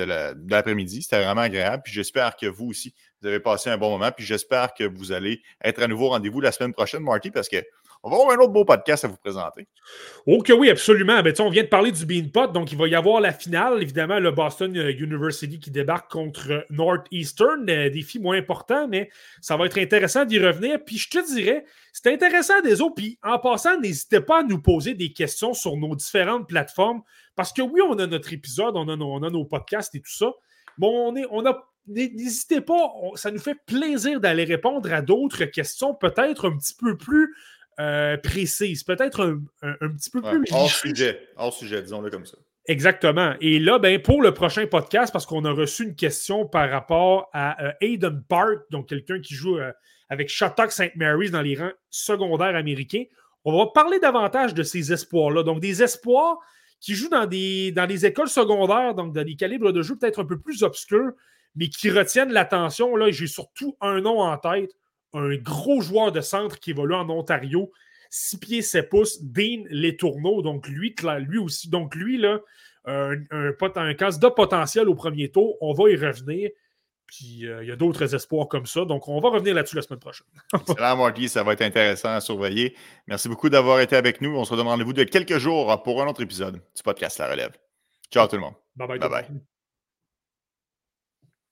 l'après-midi. C'était vraiment agréable. Puis j'espère que vous aussi, vous avez passé un bon moment. Puis j'espère que vous allez être à nouveau au rendez-vous la semaine prochaine, Marty, parce que on va avoir un autre beau podcast à vous présenter. Ok, oui, absolument. Ben, on vient de parler du Beanpot, donc il va y avoir la finale. Évidemment, le Boston euh, University qui débarque contre Northeastern. Euh, défi moins important, mais ça va être intéressant d'y revenir. Puis je te dirais, c'est intéressant des autres. Puis en passant, n'hésitez pas à nous poser des questions sur nos différentes plateformes. Parce que oui, on a notre épisode, on a nos, on a nos podcasts et tout ça. Mais on, est, on a n'hésitez pas, ça nous fait plaisir d'aller répondre à d'autres questions, peut-être un petit peu plus euh, précise, peut-être un, petit peu plus. hors sujet, hors sujet, disons-le comme ça. Exactement. Et là, ben, pour le prochain podcast, parce qu'on a reçu une question par rapport à euh, Aiden Park, donc quelqu'un qui joue euh, avec Shattuck St. Mary's dans les rangs secondaires américains, on va parler davantage de ces espoirs-là. Donc, des espoirs qui jouent dans des, écoles secondaires, donc dans des calibres de jeu peut-être un peu plus obscurs, mais qui retiennent l'attention. J'ai surtout un nom en tête un gros joueur de centre qui évolue en Ontario, 6 pieds 7 pouces, Dean Letourneau. Donc, lui, lui aussi. Donc, lui, un, un, un candidat potentiel au premier tour. On va y revenir. Puis euh, il y a d'autres espoirs comme ça. Donc, on va revenir là-dessus la semaine prochaine. Excellent, Marty. Ça va être intéressant à surveiller. Merci beaucoup d'avoir été avec nous. On se redonne rendez-vous de quelques jours pour un autre épisode du podcast La Relève. Ciao tout le monde. bye. bye, bye.